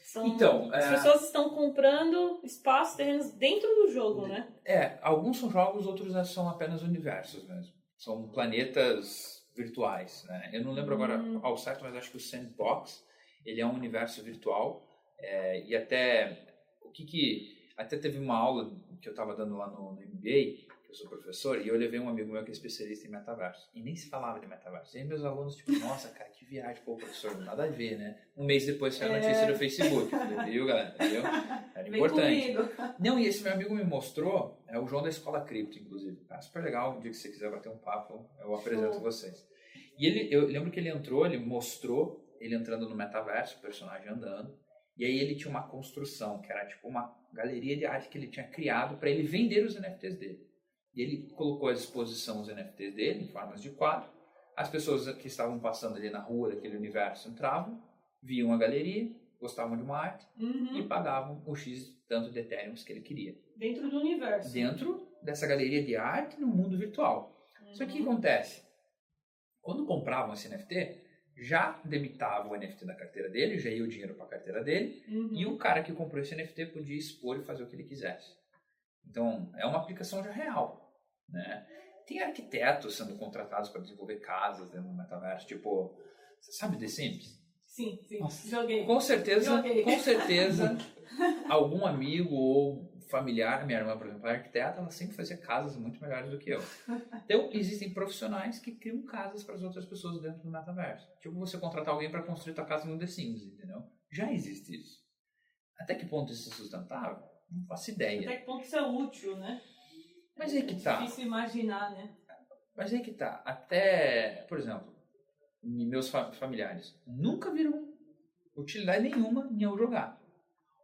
São, Então, as é- pessoas estão comprando espaços, terrenos dentro do jogo, né? É, alguns são jogos, outros são apenas universos mesmo. São planetas virtuais, né? Eu não lembro agora Hum. ao certo, mas acho que o Sandbox, ele é um universo virtual. é, e até, o que que... Até teve uma aula que eu estava dando lá no, no MBA, que eu sou professor, e eu levei um amigo meu que é especialista em metaverso. E nem se falava de metaverso. E aí meus alunos, tipo, nossa, cara, que viagem. Pô, professor, nada a ver, né? Um mês depois saiu a É. notícia no Facebook. Viu, galera? Era importante. Não, e esse meu amigo me mostrou, é o João da Escola Cripto, inclusive. É super legal, um dia que você quiser bater um papo, eu apresento Show. vocês. E ele, eu lembro que ele entrou, ele mostrou ele entrando no metaverso, o personagem andando, e aí ele tinha uma construção, que era tipo uma galeria de arte que ele tinha criado para ele vender os NFTs dele. E ele colocou à disposição os NFTs dele em formas de quadro. As pessoas que estavam passando ali na rua daquele universo entravam, viam a galeria, gostavam de uma arte e Uhum. pagavam o X tanto de Ethereum que ele queria Dentro do universo. dentro dessa galeria de arte no mundo virtual. Só que o que Uhum. acontece? Quando compravam esse NFT, já debitava o NFT da carteira dele, já ia o dinheiro para a carteira dele, Uhum. e o cara que comprou esse NFT podia expor e fazer o que ele quisesse. Então, é uma aplicação já real. Né? Tem arquitetos sendo contratados para desenvolver casas dentro do metaverso, tipo, você sabe The Sims? Sim, sim. Nossa. Joguei. Com certeza, Joguei. com certeza, algum amigo ou familiar, minha irmã, por exemplo, é arquiteta, ela sempre fazia casas muito melhores do que eu. Então, existem profissionais que criam casas para as outras pessoas dentro do metaverso. Tipo, você contratar alguém para construir tua casa no The Sims, entendeu? Já existe isso. Até que ponto isso é sustentável? Não faço ideia. Até que ponto isso é útil, né? Mas aí que tá. É difícil imaginar, né? Mas aí que tá. Até, por exemplo, meus familiares nunca viram utilidade nenhuma em eu jogar.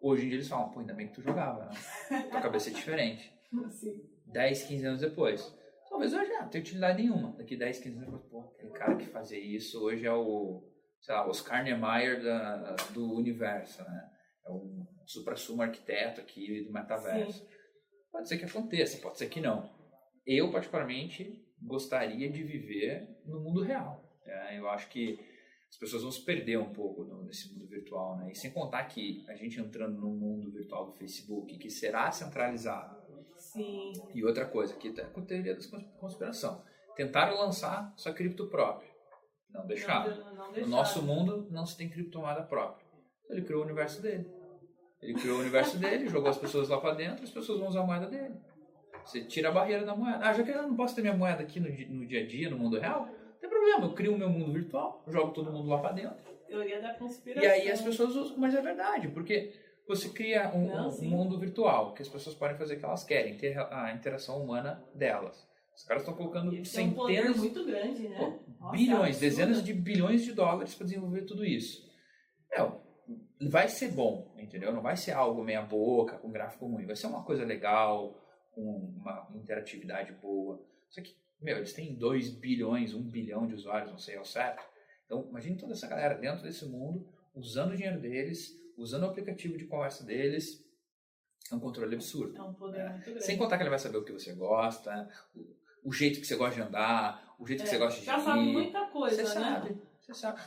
Hoje em dia eles falam, pô, ainda bem que tu jogava, né? Tua cabeça é diferente. Sim. 10, 15 anos depois. Talvez hoje não tenha utilidade nenhuma. Daqui 10, 15 anos depois, pô, aquele cara que fazia isso hoje é o, sei lá, Oscar Niemeyer da, do universo, né? É um supra-sumo arquiteto aqui do metaverso. Sim. Pode ser que aconteça, pode ser que não. Eu, particularmente, gostaria de viver no mundo real. Né? Eu acho que as pessoas vão se perder um pouco nesse mundo virtual, né? E sem contar que a gente entrando no mundo virtual do Facebook, que será centralizado. Sim. E outra coisa, que tá com teoria da conspiração. Tentaram lançar sua cripto própria. Não deixaram. Não, não deixaram. No nosso mundo não se tem criptomoeda própria. Ele criou o universo dele. Ele criou o universo dele, jogou as pessoas lá para dentro, as pessoas vão usar a moeda dele. Você tira a barreira da moeda. Ah, já que eu não posso ter minha moeda aqui no, no dia a dia, no mundo real, problema. Eu crio o meu mundo virtual, jogo todo mundo lá para dentro. Teoria da conspiração. E aí as pessoas usam, mas é verdade, porque você cria um, não, um mundo virtual que as pessoas podem fazer o que elas querem, ter a interação humana delas. Os caras estão colocando centenas, um muito grande, né? Pô, Nossa, bilhões, dezenas de bilhões de dólares para desenvolver tudo isso. É, vai ser bom, entendeu? Não vai ser algo meia boca, com gráfico ruim. Vai ser uma coisa legal, com uma interatividade boa. Só que, meu, eles têm 2 bilhões, 1 um bilhão de usuários, não sei ao certo. Então, imagine toda essa galera dentro desse mundo, usando o dinheiro deles, usando o aplicativo de conversa deles. É um controle absurdo. É um poder é. muito grande. Sem contar que ele vai saber o que você gosta, o, o jeito que você gosta de andar, o jeito é, que você gosta de Já sabe muita coisa, você né? Sabe, você sabe.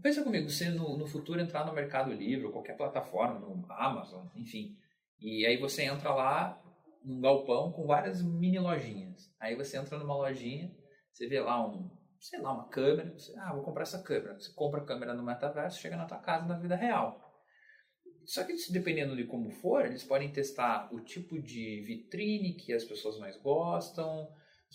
Pensa comigo, você no, no futuro entrar no Mercado Livre, ou qualquer plataforma, no Amazon, enfim, e aí você entra lá num galpão com várias mini lojinhas. Aí você entra numa lojinha, você vê lá um, sei lá, uma câmera, você, ah, vou comprar essa câmera. Você compra a câmera no metaverso, chega na tua casa na vida real. Só que dependendo de como for, eles podem testar o tipo de vitrine que as pessoas mais gostam,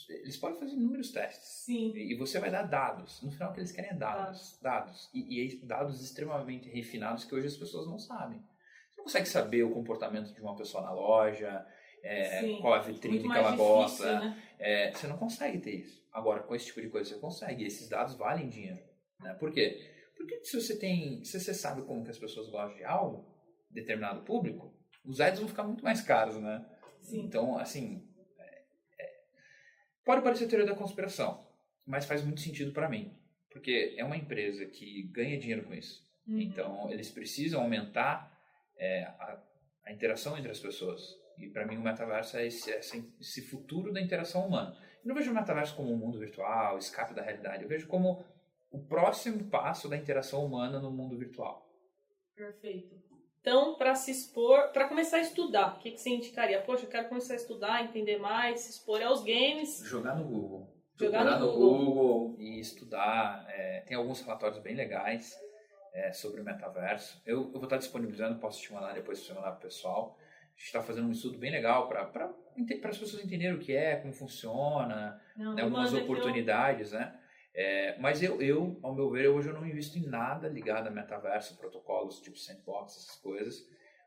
eles podem fazer inúmeros testes. Sim. E você vai dar dados. No final, o que eles querem é dados. Dados. E, e dados extremamente refinados que hoje as pessoas não sabem. Você não consegue saber o comportamento de uma pessoa na loja, é, qual a vitrine que ela difícil, gosta. Né? É, você não consegue ter isso. Agora, com esse tipo de coisa, você consegue. E esses dados valem dinheiro. Né? Por quê? Porque se você tem. Se você sabe como que as pessoas gostam de algo, determinado público, os ads vão ficar muito mais caros, né? Sim. Então, assim, Pode parecer teoria da conspiração, mas faz muito sentido para mim, porque é uma empresa que ganha dinheiro com isso. Uhum. Então, eles precisam aumentar é, a, a, interação entre as pessoas. E para mim, o metaverso é esse, esse, futuro da interação humana. Eu não vejo o metaverso como um mundo virtual, escape da realidade. Eu vejo como o próximo passo da interação humana no mundo virtual. Perfeito. Então, para se expor, para começar a estudar, o que, que você indicaria? Poxa, eu quero começar a estudar, entender mais, se expor aos games. Jogar no Google. Jogar no, no Google. Google. e estudar. É, tem alguns relatórios bem legais é, sobre o metaverso. Eu, eu, vou estar disponibilizando, posso te mandar depois para o pessoal. A gente está fazendo um estudo bem legal para as pessoas entenderem o que é, como funciona, Não, né, algumas oportunidades, eu... né? É, mas eu, eu, ao meu ver, hoje eu não invisto em nada ligado a metaverso, protocolos tipo sandbox, essas coisas,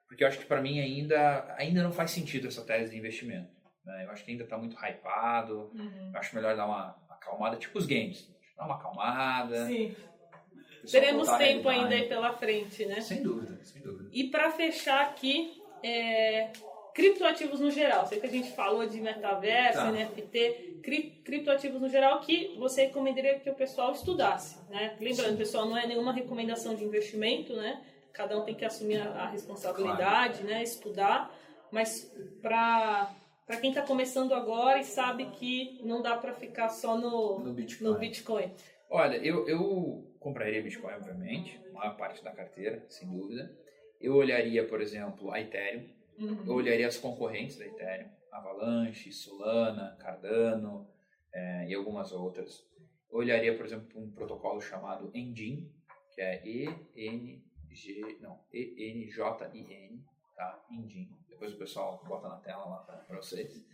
porque eu acho que para mim ainda, ainda não faz sentido essa tese de investimento. Né? Eu acho que ainda está muito hypado, uhum. eu acho melhor dar uma acalmada, tipo os games, dar uma acalmada. Sim. Teremos tempo ainda aí pela frente, né? Sem dúvida, sem dúvida. E para fechar aqui, é, criptoativos no geral. Sei que a gente falou de metaverso, tá. NFT, cri, criptoativos no geral, que você recomendaria que o pessoal estudasse, né? Lembrando, Sim. pessoal, não é nenhuma recomendação de investimento, né? Cada um tem que assumir a, a responsabilidade, claro. né? Estudar, mas para para quem está começando agora e sabe que não dá para ficar só no, no Bitcoin. no, Bitcoin. Olha, eu, eu compraria Bitcoin, obviamente, maior parte da carteira, sem dúvida. Eu olharia, por exemplo, a Ethereum, Uhum. Eu olharia as concorrentes da Ethereum, Avalanche, Solana, Cardano é, e algumas outras. Eu olharia, por exemplo, um protocolo chamado Engine, que é E-N-G, não, E-N-J-I-N, tá? Engine. depois o pessoal bota na tela lá para vocês.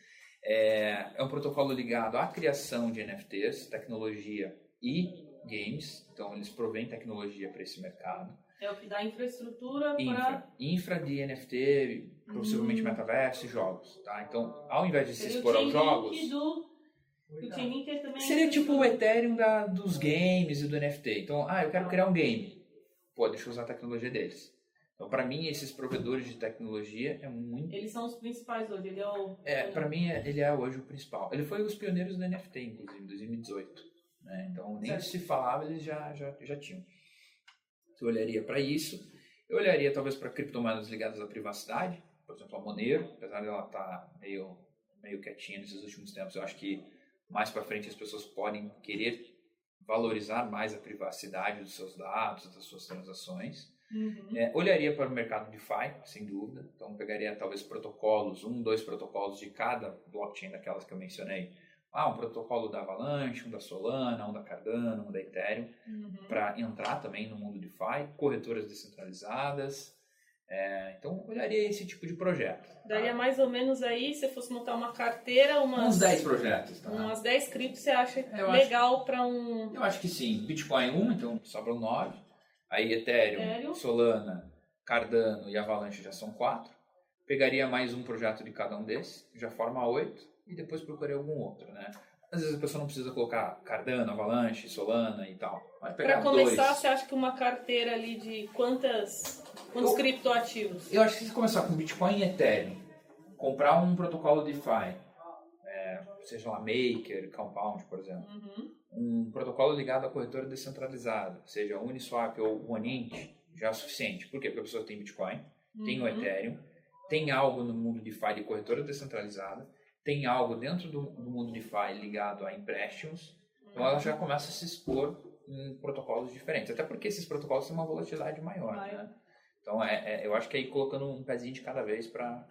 É, é um protocolo ligado à criação de NFTs, tecnologia e games. Então, eles provêm tecnologia para esse mercado. É o que dá infraestrutura Infra. para. Infra de NFT, possivelmente Hum. metaverso e jogos. Tá? Então, ao invés de se Seria expor aos jogos. Do... O Chainlink é. Seria tipo o Ethereum da, dos games e do NFT. Então, ah, eu quero criar um game. Pô, deixa eu usar a tecnologia deles. Então, para mim, esses provedores de tecnologia é muito. Eles são os principais hoje. Ele é o. É, para mim, é- ele é hoje o principal. Ele foi os pioneiros do NFT, inclusive, em 2018. Né? Então, nem Certo. se falava, eles já, já, já tinham. Eu olharia para isso. Eu olharia, talvez, para criptomoedas ligadas à privacidade. Por exemplo, a Monero, apesar dela estar meio, meio quietinha nesses últimos tempos, eu acho que mais para frente as pessoas podem querer valorizar mais a privacidade dos seus dados, das suas transações. Uhum. É, olharia para o mercado DeFi, sem dúvida. Então, pegaria talvez protocolos, um, dois protocolos de cada blockchain daquelas que eu mencionei. Ah, um protocolo da Avalanche, um da Solana, um da Cardano, um da Ethereum, Uhum. para entrar também no mundo DeFi, corretoras descentralizadas. É, então, olharia esse tipo de projeto. tá? Daria mais ou menos aí, se fosse montar uma carteira, umas. Uns 10 projetos. Tá? Umas 10 criptos você acha Eu acho- legal para um. Eu acho que sim. Bitcoin 1, então sobram 9. Aí Ethereum, Ethereum. Solana, Cardano e Avalanche já são 4. Pegaria mais um projeto de cada um desses, já forma 8. E depois procuraria algum outro, né? Às vezes a pessoa não precisa colocar Cardano, Avalanche, Solana e tal. Para começar, dois. você acha que uma carteira ali de quantas. Quantos Eu- criptoativos? Eu acho que se começar com Bitcoin e Ethereum, comprar um protocolo DeFi, é, seja lá Maker, Compound, por exemplo, Uhum. um protocolo ligado à corretora descentralizada, seja Uniswap ou OneInt, já é suficiente. Por quê? Porque a pessoa tem Bitcoin, tem o Uhum. Ethereum, tem algo no mundo DeFi de corretora descentralizada, tem algo dentro do, do mundo DeFi ligado a empréstimos, então ela já começa a se expor em protocolos diferentes. Até porque esses protocolos têm uma volatilidade maior. Né? Então é, é- eu acho que aí colocando um pezinho de cada vez para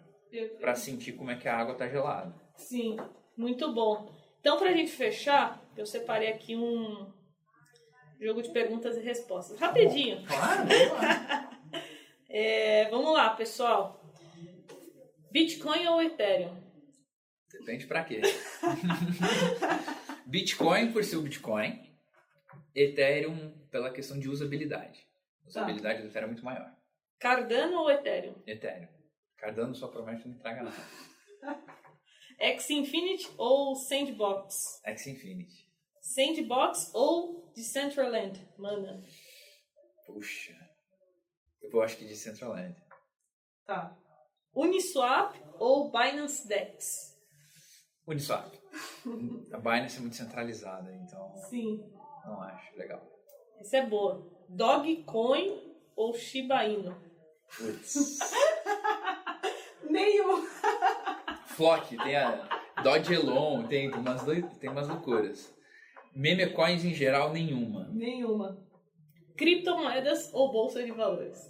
sentir como é que a água está gelada. Sim, muito bom. Então, pra gente fechar, eu separei aqui um jogo de perguntas e respostas. Rapidinho. Claro, vamos lá. É, vamos lá, pessoal. Bitcoin ou Ethereum? Depende pra quê. Bitcoin por ser o Bitcoin, Ethereum pela questão de usabilidade. A usabilidade do Ethereum é muito maior. Cardano ou Ethereum? Ethereum. Cardano só promete não entrega nada. X Infinity ou Sandbox? X Infinity. Sandbox ou Decentraland? Manda. Puxa. Eu acho que de Centraland. Tá. Uniswap ou Binance Dex? Uniswap. A Binance é muito centralizada, então Sim. não acho legal. Essa é boa. Dogecoin ou Shiba Inu? Putz. Nenhum. Flock, tem a Dodge Elon, tem umas, tem umas loucuras. Meme coins em geral, nenhuma. Nenhuma. Criptomoedas ou bolsa de valores?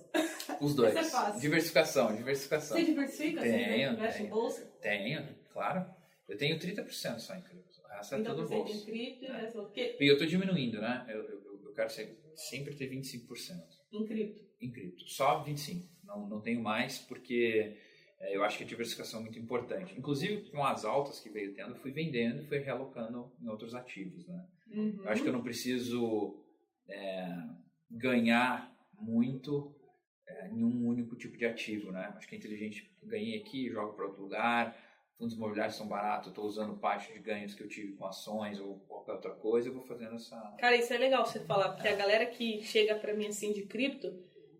Os dois. Essa é fácil. Diversificação, diversificação. Você diversifica? Tenho, Você investe em bolsa? Tenho, claro. Eu tenho 30% só em cripto. O resto é 30% tudo em bolsa. cripto e o resto o quê? E eu tô diminuindo, né? Eu, eu, eu quero ser- sempre ter 25% Em cripto. em cripto. Só 25%. Não, não tenho mais porque é, eu acho que a diversificação é muito importante. Inclusive, com as altas que veio tendo, eu fui vendendo e fui realocando em outros ativos, né? Uhum. Eu acho que eu não preciso é, ganhar muito é, em um único tipo de ativo, né? Acho que é inteligente. Ganhei aqui, jogo para outro lugar. Fundos imobiliários são baratos. Estou usando parte de ganhos que eu tive com ações ou qualquer outra coisa. Eu vou fazendo essa. Cara, isso é legal você falar, porque a galera que chega pra mim assim de cripto,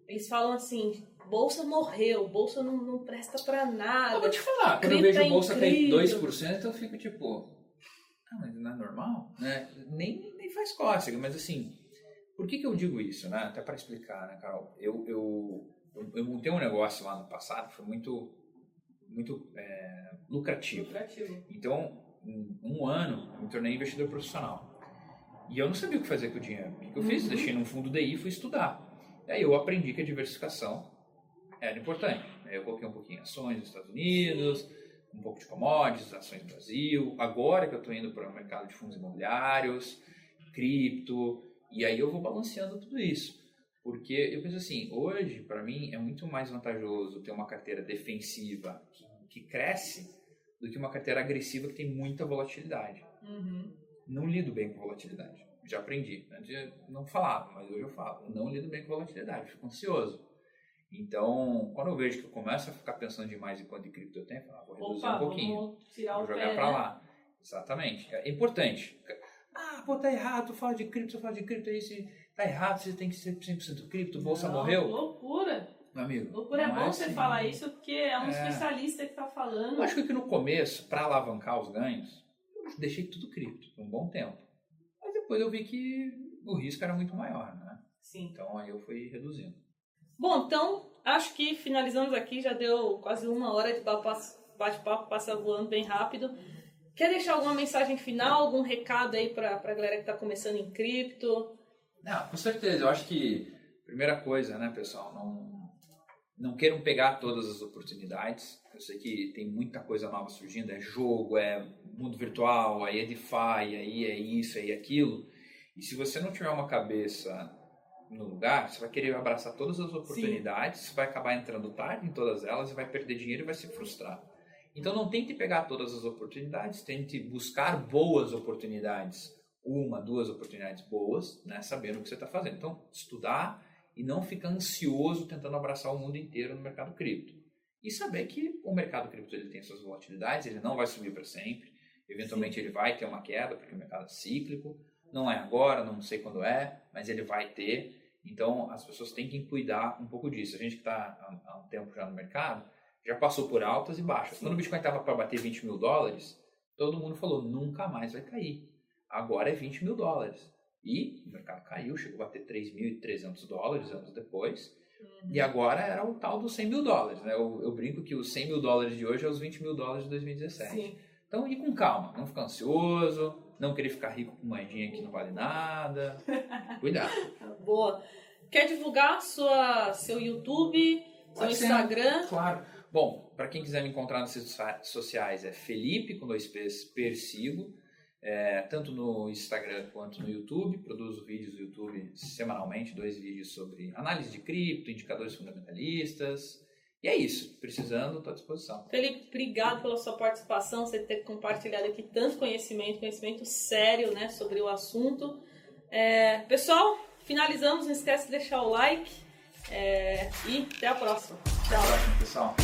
eles falam assim, bolsa morreu, bolsa não, não presta pra nada. Eu vou te falar, quando eu vejo é bolsa cair incrível. 2%, eu fico tipo. Ah, mas não é normal? Né? Nem, nem faz cócega, mas assim. Por que, que eu digo isso, né? Até para explicar, né, Carol? Eu, eu, eu, eu montei um negócio lá no passado foi muito, muito é, lucrativo. Lucrativo. Então, em um ano, eu me tornei investidor profissional. E eu não sabia o que fazer com o dinheiro. O que eu fiz? Uhum. Deixei num fundo DI e fui estudar. E aí eu aprendi que a diversificação era importante. Aí eu coloquei um pouquinho em ações nos Estados Unidos, um pouco de commodities, ações no Brasil. Agora que eu estou indo para o mercado de fundos imobiliários, cripto, e aí eu vou balanceando tudo isso. Porque eu penso assim, hoje, para mim, é muito mais vantajoso ter uma carteira defensiva que, que cresce do que uma carteira agressiva que tem muita volatilidade. Uhum. Não lido bem com volatilidade. Já aprendi. Antes eu não falava, mas hoje eu falo. Não lido bem com volatilidade, fico ansioso. Então, quando eu vejo que eu começo a ficar pensando demais em quanto de cripto eu tenho, eu falo, ah, vou reduzir Opa, um pouquinho. Vou jogar pé, pra né? lá. Exatamente. É importante. Ah, pô, tá errado, tu fala de cripto, tu fala de cripto, aí se tá errado, você tem que ser 100% cripto, bolsa Não, morreu. Loucura. Meu amigo. Loucura é não bom você assim. falar isso porque é um É. especialista que tá falando. Eu acho que no começo, para alavancar os ganhos, eu deixei tudo cripto por um bom tempo. Mas depois eu vi que o risco era muito maior, né? Sim. Então aí eu fui reduzindo. Bom, então acho que finalizamos aqui, já deu quase uma hora de papo- bate-papo, passa voando bem rápido. Quer deixar alguma mensagem final, algum recado aí pra, pra galera que tá começando em cripto? Não, com certeza. Eu acho que, primeira coisa, né, pessoal, não, não queiram pegar todas as oportunidades. Eu sei que tem muita coisa nova surgindo, é jogo, é mundo virtual, aí é DeFi, aí é isso, aí é aquilo. E se você não tiver uma cabeça no lugar, você vai querer abraçar todas as oportunidades, você vai acabar entrando tarde em todas elas e vai perder dinheiro e vai se frustrar. Então não tente pegar todas as oportunidades, tente buscar boas oportunidades, uma, duas oportunidades boas, né, sabendo o que você está fazendo. Então, estudar e não ficar ansioso tentando abraçar o mundo inteiro no mercado cripto. E saber que o mercado cripto ele tem suas volatilidades, ele não vai subir para sempre, eventualmente ele vai ter uma queda, porque o mercado é cíclico, não é agora, não sei quando é, mas ele vai ter. Então, as pessoas têm que cuidar um pouco disso. A gente que está há há um tempo já no mercado, já passou por altas e baixas. Quando o Bitcoin estava para bater 20 mil dólares, todo mundo falou, nunca mais vai cair. Agora é 20 mil dólares. E o mercado caiu, chegou a bater 3.300 dólares anos depois. E agora era o tal dos 100 mil dólares. Né? Eu, eu brinco que os 100 mil dólares de hoje é os 20 mil dólares de 2017. Sim. Então, ir com calma, não ficar ansioso, não querer ficar rico com moedinha que não vale nada. Cuidado. Boa. Quer divulgar sua, seu YouTube, seu Pode ser. Instagram? Claro. Bom, para quem quiser me encontrar nas redes so- sociais é Felipe com dois P's Persigo, é, tanto no Instagram quanto no YouTube. Produzo vídeos no YouTube semanalmente, dois vídeos sobre análise de cripto, indicadores fundamentalistas. E é isso. Precisando, estou à disposição. Felipe, obrigado pela sua participação, você ter compartilhado aqui tanto conhecimento, conhecimento sério né, sobre o assunto. É, pessoal, finalizamos, não esquece de deixar o like é, e até a próxima. Até a Tchau. próxima, pessoal.